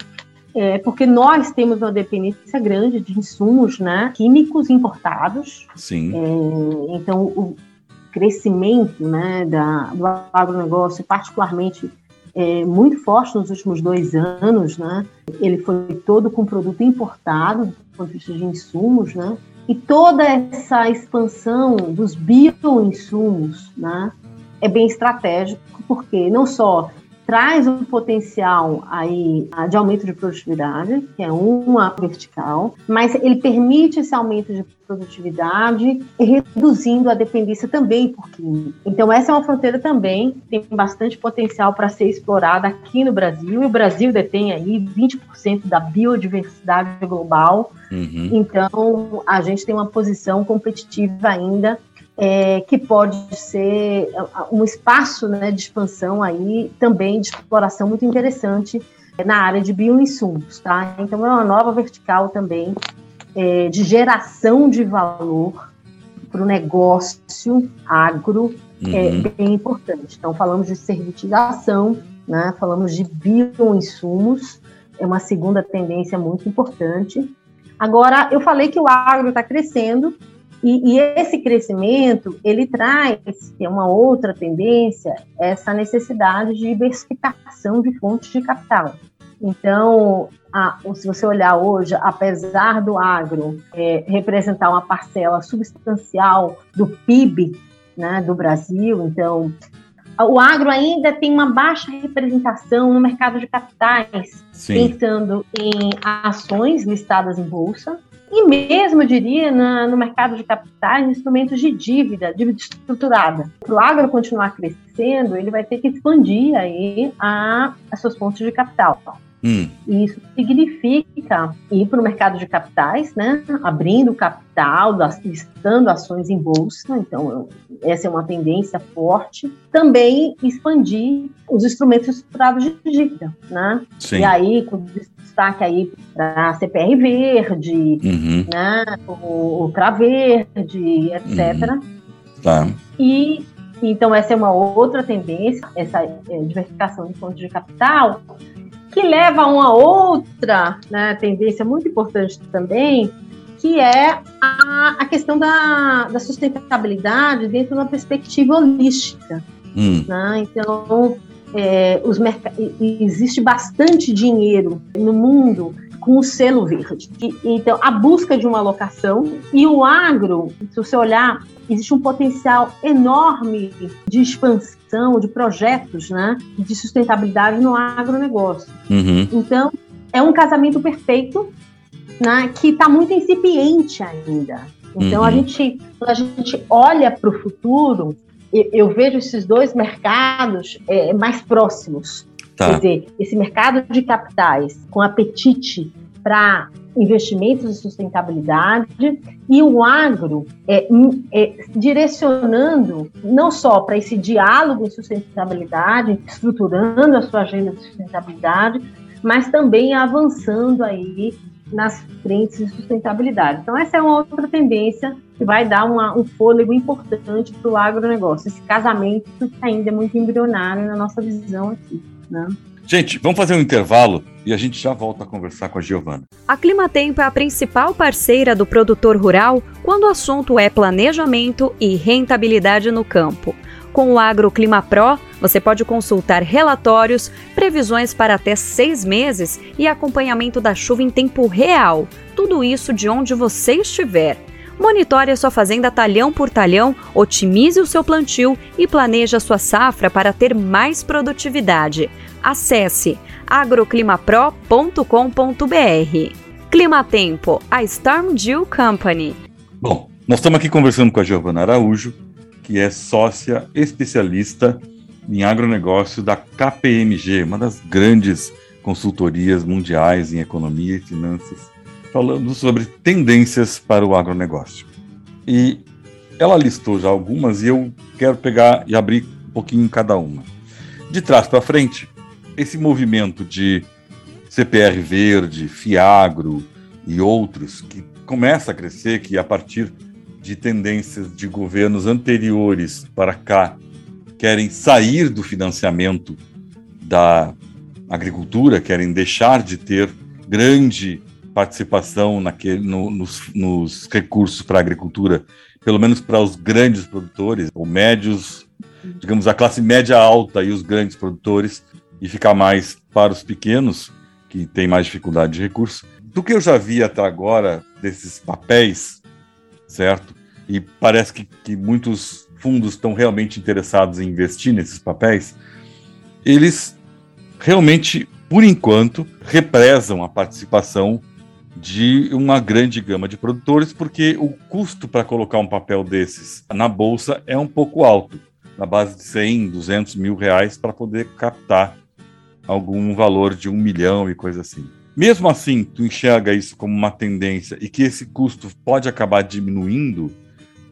é, porque nós temos uma dependência grande de insumos né, químicos importados. Sim. É, então, o, crescimento né, da, do agronegócio, particularmente é, muito forte nos últimos dois anos, né? Ele foi todo com produto importado, do ponto de vista de insumos, né? E toda essa expansão dos bioinsumos, né? É bem estratégico, porque não só traz um potencial aí de aumento de produtividade, que é uma vertical, mas ele permite esse aumento de produtividade, reduzindo a dependência também por química. Então essa é uma fronteira também tem bastante potencial para ser explorada aqui no Brasil. E o Brasil detém aí 20% da biodiversidade global. Uhum. Então a gente tem uma posição competitiva ainda é, que pode ser um espaço né, de expansão aí também de exploração muito interessante na área de bioinsumos, tá? Então é uma nova vertical também é, de geração de valor para o negócio agro é uhum. é bem importante. Então falamos de servitização, né? Falamos de bioinsumos, é uma segunda tendência muito importante. Agora eu falei que o agro está crescendo e, e, esse crescimento, ele traz, que é uma outra tendência, essa necessidade de diversificação de fontes de capital. Então, a, se você olhar hoje, apesar do agro é, representar uma parcela substancial do PIB né, do Brasil, então o agro ainda tem uma baixa representação no mercado de capitais, Sim. pensando em ações listadas em bolsa, e mesmo, eu diria, na, no mercado de capitais, instrumentos de dívida, dívida estruturada. Para o agro continuar crescendo, ele vai ter que expandir aí a, as suas fontes de capital. Hum. E isso significa ir para o mercado de capitais, né? abrindo capital, listando ações em bolsa. Então, essa é uma tendência forte. Também expandir os instrumentos estruturados de dívida. Né? Sim. E aí, com destaque aí para a CPR Verde, uhum. né? o Ultra Verde, etc. Uhum. Tá. E então, essa é uma outra tendência, essa é, diversificação de fontes de capital, que leva a uma outra né, tendência muito importante também, que é a, a questão da, da, sustentabilidade dentro de uma perspectiva holística. Hum. Né? Então, é, existe bastante dinheiro no mundo com o selo verde. E, então, a busca de uma alocação e o agro, se você olhar, existe um potencial enorme de expansão, de projetos né, de sustentabilidade no agronegócio. Uhum. Então, é um casamento perfeito né, que está muito incipiente ainda. Então, uhum. a gente, quando a gente olha para o futuro, eu, vejo esses dois mercados é, mais próximos. Tá. Quer dizer, esse mercado de capitais com apetite para investimentos de sustentabilidade e o agro é, é, direcionando não só para esse diálogo de sustentabilidade, estruturando a sua agenda de sustentabilidade, mas também avançando aí nas frentes de sustentabilidade. Então, essa é uma outra tendência que vai dar uma, um fôlego importante para o agronegócio, esse casamento que ainda é muito embrionário na nossa visão aqui. Né? Gente, vamos fazer um intervalo e a gente já volta a conversar com a Giovana. A Climatempo é a principal parceira do produtor rural quando o assunto é planejamento e rentabilidade no campo. Com o AgroClima Pro, você pode consultar relatórios, previsões para até seis meses e acompanhamento da chuva em tempo real. Tudo isso de onde você estiver. Monitore a sua fazenda talhão por talhão, otimize o seu plantio e planeje a sua safra para ter mais produtividade. Acesse agroclimapro.com.br. Climatempo, a Storm Dew Company. Bom, nós estamos aqui conversando com a Giovana Araújo, que é sócia especialista em agronegócio da KPMG, uma das grandes consultorias mundiais em economia e finanças, falando sobre tendências para o agronegócio. E ela listou já algumas e eu quero pegar e abrir um pouquinho cada uma. De trás para frente, esse movimento de CPR Verde, Fiagro e outros que começa a crescer, que a partir de tendências de governos anteriores para cá querem sair do financiamento da agricultura, querem deixar de ter grande participação naquele, no, nos, nos recursos para a agricultura, pelo menos para os grandes produtores, ou médios, digamos, a classe média alta e os grandes produtores, e ficar mais para os pequenos, que têm mais dificuldade de recurso. Do que eu já vi até agora desses papéis, certo? E parece que, que muitos fundos estão realmente interessados em investir nesses papéis, eles realmente, por enquanto, represam a participação de uma grande gama de produtores, porque o custo para colocar um papel desses na bolsa é um pouco alto, na base de 100, 200 mil reais para poder captar algum valor de um milhão e coisa assim. Mesmo assim, tu enxerga isso como uma tendência e que esse custo pode acabar diminuindo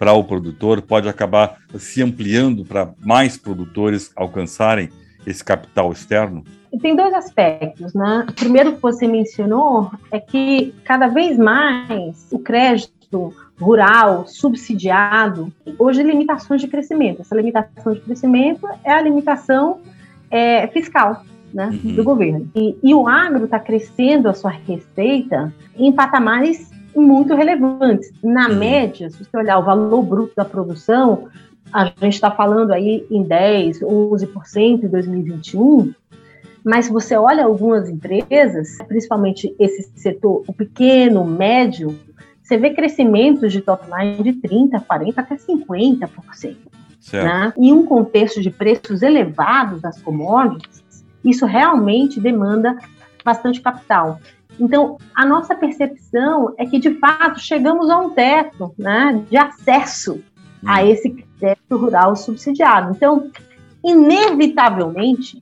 para o produtor, pode acabar se ampliando para mais produtores alcançarem esse capital externo? Tem dois aspectos, né? O primeiro que você mencionou é que cada vez mais o crédito rural subsidiado, hoje limitações de crescimento. Essa limitação de crescimento é a limitação é, fiscal né, uhum. do governo. E, e o agro está crescendo a sua receita em patamares muito relevantes. Na uhum. média, se você olhar o valor bruto da produção, a gente está falando aí em 10, 11% em 2021, mas se você olha algumas empresas, principalmente esse setor, o pequeno, médio, você vê crescimentos de top line de 30%, 40% até 50%. Né? Em um contexto de preços elevados das commodities, isso realmente demanda bastante capital. Então, a nossa percepção é que, de fato, chegamos a um teto né, de acesso a esse crédito rural subsidiado. Então, inevitavelmente,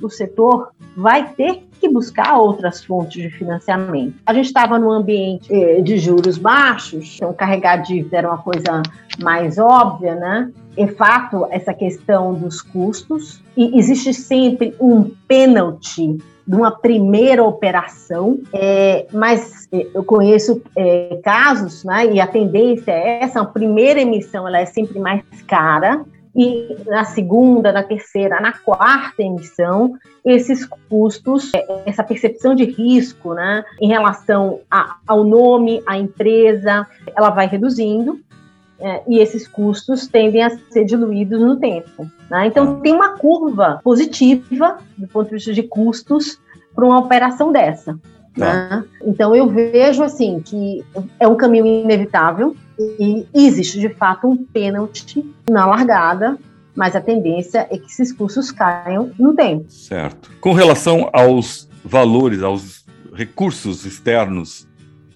o setor vai ter que buscar outras fontes de financiamento. A gente estava num ambiente eh, de juros baixos, então carregar dívida era uma coisa mais óbvia, né? É fato essa questão dos custos, e existe sempre um pênalti de uma primeira operação, é, mas é, eu conheço é, casos, né, e a tendência é essa, a primeira emissão ela é sempre mais cara, e na segunda, na terceira, na quarta emissão, esses custos, é, essa percepção de risco, né, em relação a, ao nome, à empresa, ela vai reduzindo, é, e esses custos tendem a ser diluídos no tempo. Né? Então, tem uma curva positiva do ponto de vista de custos para uma operação dessa. Tá. Né? Então, eu vejo assim que é um caminho inevitável e existe de fato um pênalti na largada, mas a tendência é que esses custos caiam no tempo. Certo. Com relação aos valores, aos recursos externos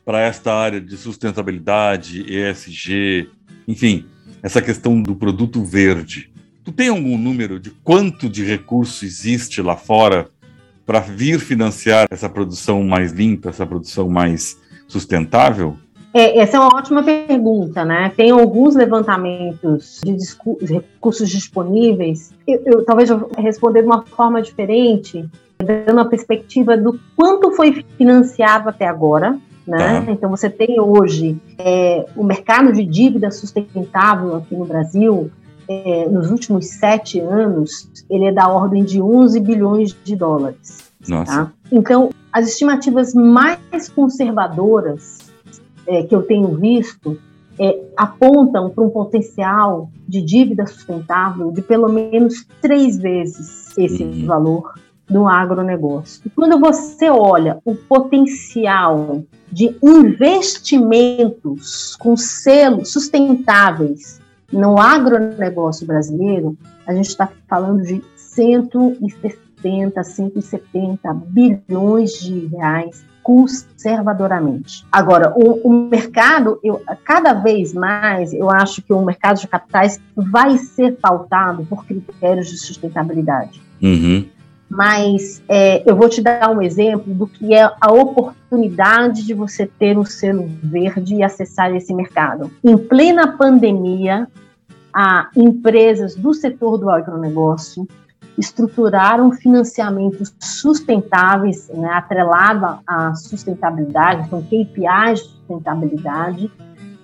para esta área de sustentabilidade, ESG, enfim, essa questão do produto verde. Tu tem algum número de quanto de recurso existe lá fora para vir financiar essa produção mais limpa, essa produção mais sustentável? É, essa é uma ótima pergunta, né? Tem alguns levantamentos de, recursos disponíveis. Eu, eu, talvez eu responder de uma forma diferente, dando uma perspectiva do quanto foi financiado até agora, né? Tá. Então, você tem hoje é, o mercado de dívida sustentável aqui no Brasil, é, nos últimos sete anos, ele é da ordem de 11 bilhões de dólares. Tá? Então, as estimativas mais conservadoras é, que eu tenho visto é, apontam para um potencial de dívida sustentável de pelo menos três vezes esse uhum. valor no agronegócio. Quando você olha o potencial de investimentos com selos sustentáveis no agronegócio brasileiro, a gente está falando de 160, 170 bilhões de reais conservadoramente. Agora, o, o, mercado, eu, cada vez mais, eu acho que o mercado de capitais vai ser pautado por critérios de sustentabilidade. Uhum. Mas é, eu vou te dar um exemplo do que é a oportunidade de você ter um selo verde e acessar esse mercado. Em plena pandemia, a empresas do setor do agronegócio estruturaram financiamentos sustentáveis, né, atrelado à sustentabilidade, com KPIs de sustentabilidade,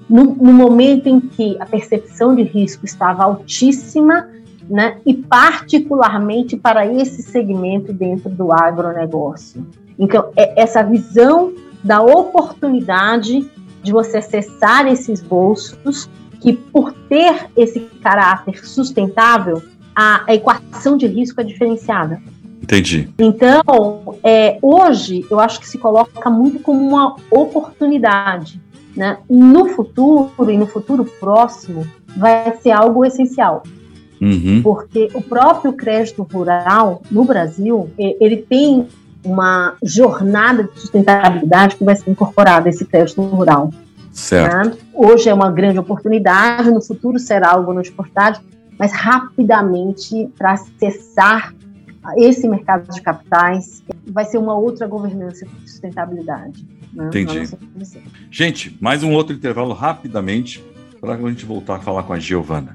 no, no, momento em que a percepção de risco estava altíssima, né, e particularmente para esse segmento dentro do agronegócio. Então, é essa visão da oportunidade de você acessar esses bolsos, que por ter esse caráter sustentável, a, a equação de risco é diferenciada. Entendi. Então, é, hoje, eu acho que se coloca muito como uma oportunidade. Né? No futuro, e no futuro próximo, vai ser algo essencial. Uhum. Porque o próprio crédito rural no Brasil, ele tem uma jornada de sustentabilidade que vai ser incorporada a esse crédito rural. Certo. Né? Hoje é uma grande oportunidade, no futuro será algo de oportunidade, mas rapidamente para acessar esse mercado de capitais vai ser uma outra governança de sustentabilidade. Né? Entendi. Gente, mais um outro intervalo rapidamente para a gente voltar a falar com a Giovana.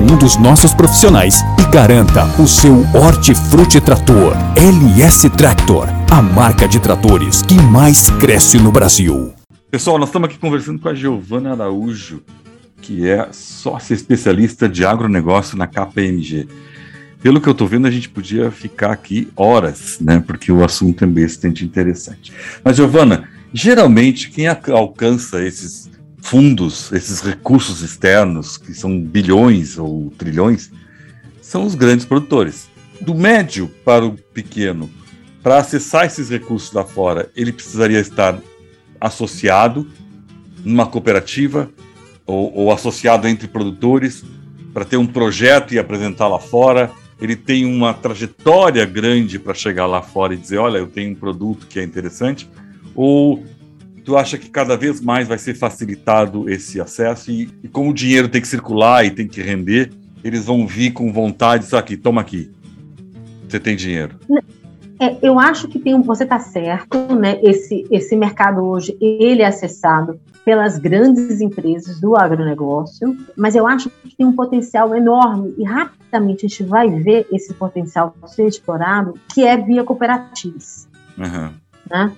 um dos nossos profissionais e garanta o seu Hortifruti Trator LS Tractor, a marca de tratores que mais cresce no Brasil. Pessoal, nós estamos aqui conversando com a Giovana Araújo, que é sócia especialista de agronegócio na KPMG. Pelo que eu estou vendo, a gente podia ficar aqui horas, né? Porque o assunto é bastante interessante. Mas, Giovana, Geralmente, quem alcança esses fundos, esses recursos externos, que são bilhões ou trilhões, são os grandes produtores. Do médio para o pequeno, para acessar esses recursos lá fora, ele precisaria estar associado numa cooperativa ou, ou associado entre produtores para ter um projeto e apresentar lá fora. Ele tem uma trajetória grande para chegar lá fora e dizer: olha, eu tenho um produto que é interessante. Ou tu acha que cada vez mais vai ser facilitado esse acesso e, e como o dinheiro tem que circular e tem que render, eles vão vir com vontade, isso aqui, toma aqui, você tem dinheiro. É, eu acho que tem um, você está certo, né? Esse, esse mercado hoje ele é acessado pelas grandes empresas do agronegócio, mas eu acho que tem um potencial enorme e rapidamente a gente vai ver esse potencial ser explorado, que é via cooperativas. Uhum. Né?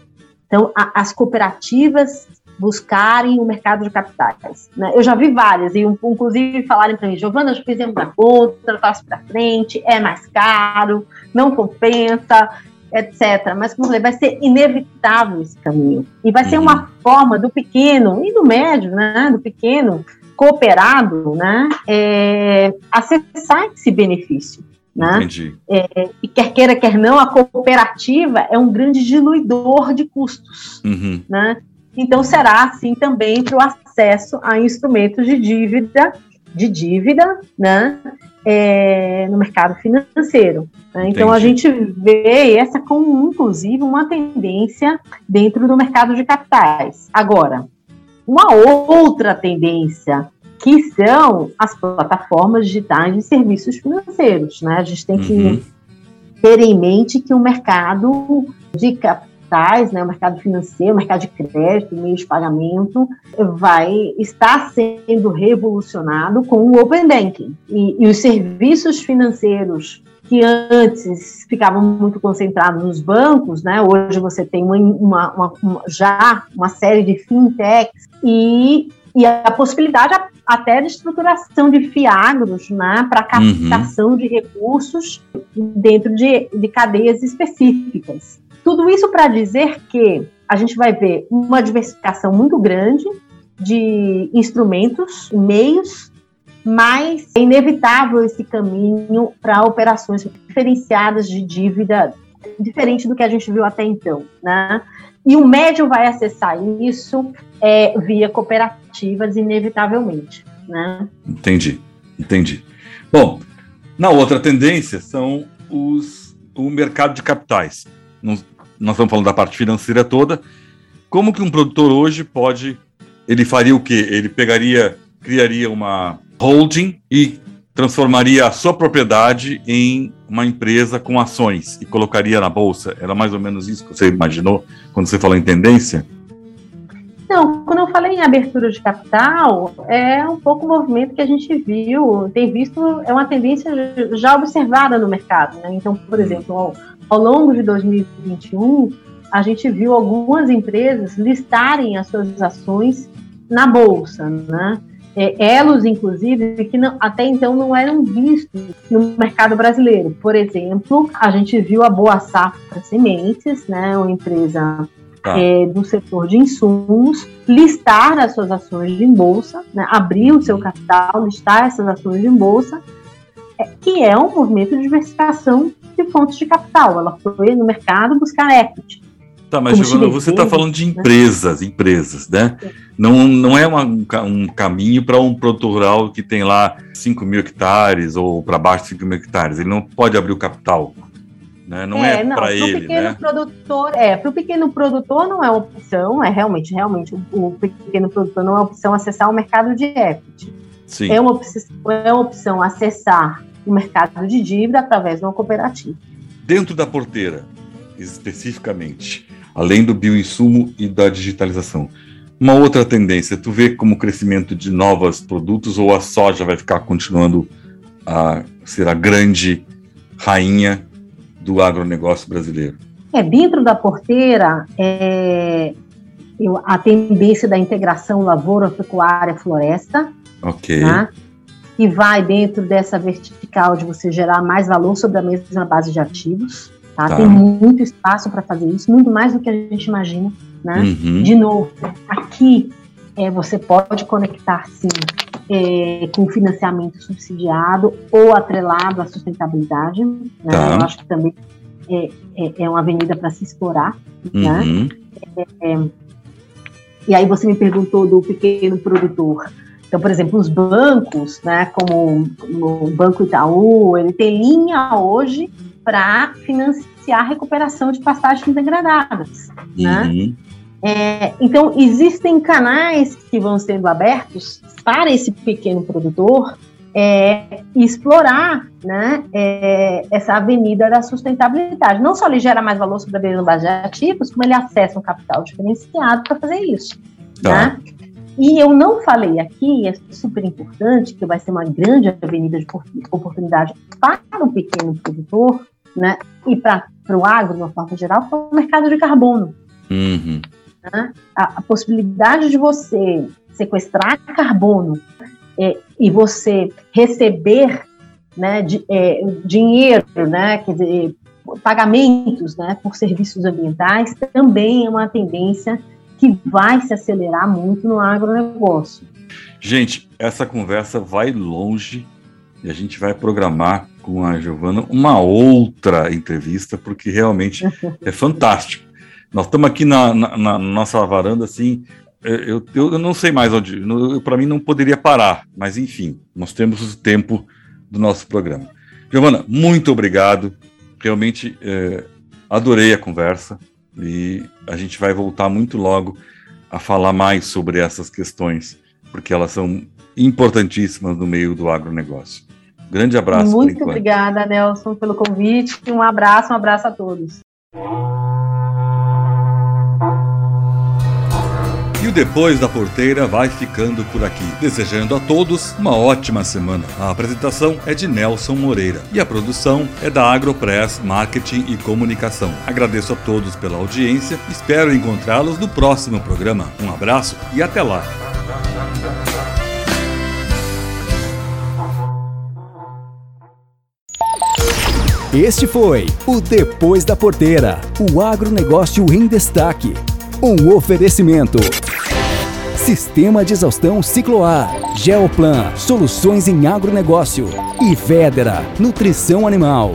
Então, a, as cooperativas buscarem o mercado de capitais. Né? Eu já vi várias, e inclusive falarem para mim, Giovana, já fizemos a conta, passo para frente, é mais caro, não compensa, etc. Mas, como eu falei, vai ser inevitável esse caminho. E vai ser uma forma do pequeno e do médio, né, do pequeno cooperado, né, é, acessar esse benefício. Né? Entendi. É, e quer queira, quer não, a cooperativa é um grande diluidor de custos. Uhum. Né? Então será assim também para o acesso a instrumentos de dívida, de dívida, né? É, no mercado financeiro. Né? Então a gente vê essa como inclusive uma tendência dentro do mercado de capitais. Agora, uma outra tendência que são as plataformas digitais de serviços financeiros. Né? A gente tem que Uhum. ter em mente que o mercado de capitais, né, o mercado financeiro, o mercado de crédito, meios de pagamento, vai estar sendo revolucionado com o Open Banking. E, e os serviços financeiros que antes ficavam muito concentrados nos bancos, né? Hoje você tem uma- uma- uma- já uma série de fintechs e, e a possibilidade até de estruturação de fiagros, né? Para captação de recursos dentro de, de cadeias específicas. Tudo isso para dizer que a gente vai ver uma diversificação muito grande de instrumentos, meios mas é inevitável esse caminho para operações diferenciadas de dívida, diferente do que a gente viu até então, né? E o médio vai acessar isso é, via cooperativas, inevitavelmente, né? Entendi, entendi. Bom, na outra tendência são os, o mercado de capitais. Nós estamos falando da parte financeira toda. Como que um produtor hoje pode. Ele faria o quê? Ele pegaria, criaria uma holding e transformaria a sua propriedade em uma empresa com ações e colocaria na bolsa. Era mais ou menos isso que você imaginou quando você falou em tendência? Não, quando eu falei em abertura de capital, é um pouco o movimento que a gente viu, tem visto, é uma tendência já observada no mercado. Né? Então, por exemplo, ao, ao longo de 2021, a gente viu algumas empresas listarem as suas ações na bolsa, né? É, elos, inclusive, que não- até então não eram vistos no mercado brasileiro. Por exemplo, a gente viu a Boa Safra Sementes, né, uma empresa Tá. é, do setor de insumos, listar as suas ações em bolsa, né, abrir o seu capital, listar essas ações em bolsa, é, que é um movimento de diversificação de fontes de capital. Ela foi no mercado buscar equity. Tá, mas Giovana, você está falando de né? empresas, empresas, né? Não, não é uma- um, ca- caminho para um produtor rural que tem lá 5 mil hectares ou para baixo de 5 mil hectares. Ele não pode abrir o capital. Né? Não é, para pro ele, pequeno né? produtor, é, para o pequeno produtor não é opção, é realmente, realmente, o, o pequeno produtor não é opção acessar o mercado de equity. Sim. É uma, opção, é uma opção acessar o mercado de dívida através de uma cooperativa. Dentro da porteira, especificamente, além do bioinsumo e da digitalização. Uma outra tendência, tu vê como o crescimento de novos produtos ou a soja vai ficar continuando a ser a grande rainha do agronegócio brasileiro? É, dentro da porteira, é, eu- a tendência da integração lavoura, pecuária, floresta, Ok. né? que vai dentro dessa vertical de você gerar mais valor sobre a mesma base de ativos. Tá? Tá. Tem muito espaço para fazer isso, muito mais do que a gente imagina. Né? Uhum. De novo, aqui é, você pode conectar sim é, com financiamento subsidiado ou atrelado à sustentabilidade. Né? Tá. Eu acho que também é, é, é uma avenida para se explorar. Né? Uhum. Né? E aí você me perguntou do pequeno produtor. Então, por exemplo, os bancos, né, como o Banco Itaú, ele tem linha hoje para financiar a recuperação de pastagens degradadas, né? uhum. né? É, então, existem canais que vão sendo abertos para esse pequeno produtor é, explorar né, é, essa avenida da sustentabilidade. Não só ele gera mais valor sobre a base de ativos, como ele acessa um capital diferenciado para fazer isso. Tá. Né? E eu não falei aqui, é super importante, que vai ser uma grande avenida de oportunidade para o pequeno produtor né, e para o agro, de uma forma geral, para o mercado de carbono. Uhum. Né? A, a, possibilidade de você sequestrar carbono é, e você receber né, de, é, dinheiro, né, quer dizer, pagamentos né, por serviços ambientais, também é uma tendência que vai se acelerar muito no agronegócio. Gente, essa conversa vai longe e a gente vai programar com a Giovana uma outra entrevista, porque realmente é fantástico. Nós estamos aqui na, na, na, nossa varanda, assim, eu, eu, eu não sei mais onde, para mim não poderia parar, mas enfim, nós temos o tempo do nosso programa. Giovana, muito obrigado, realmente é, adorei a conversa e a gente vai voltar muito logo a falar mais sobre essas questões, porque elas são importantíssimas no meio do agronegócio. Grande abraço. Muito obrigada, Nelson, pelo convite. Um abraço, um abraço a todos. E o Depois da Porteira vai ficando por aqui, desejando a todos uma ótima semana. A apresentação é de Nelson Moreira e a produção é da Agropress Marketing e Comunicação. Agradeço a todos pela audiência, espero encontrá-los no próximo programa. Um abraço e até lá! Este foi o Depois da Porteira, o agronegócio em destaque. Um oferecimento. Sistema de exaustão Cicloar, Geoplan, soluções em agronegócio e Vedera, nutrição animal.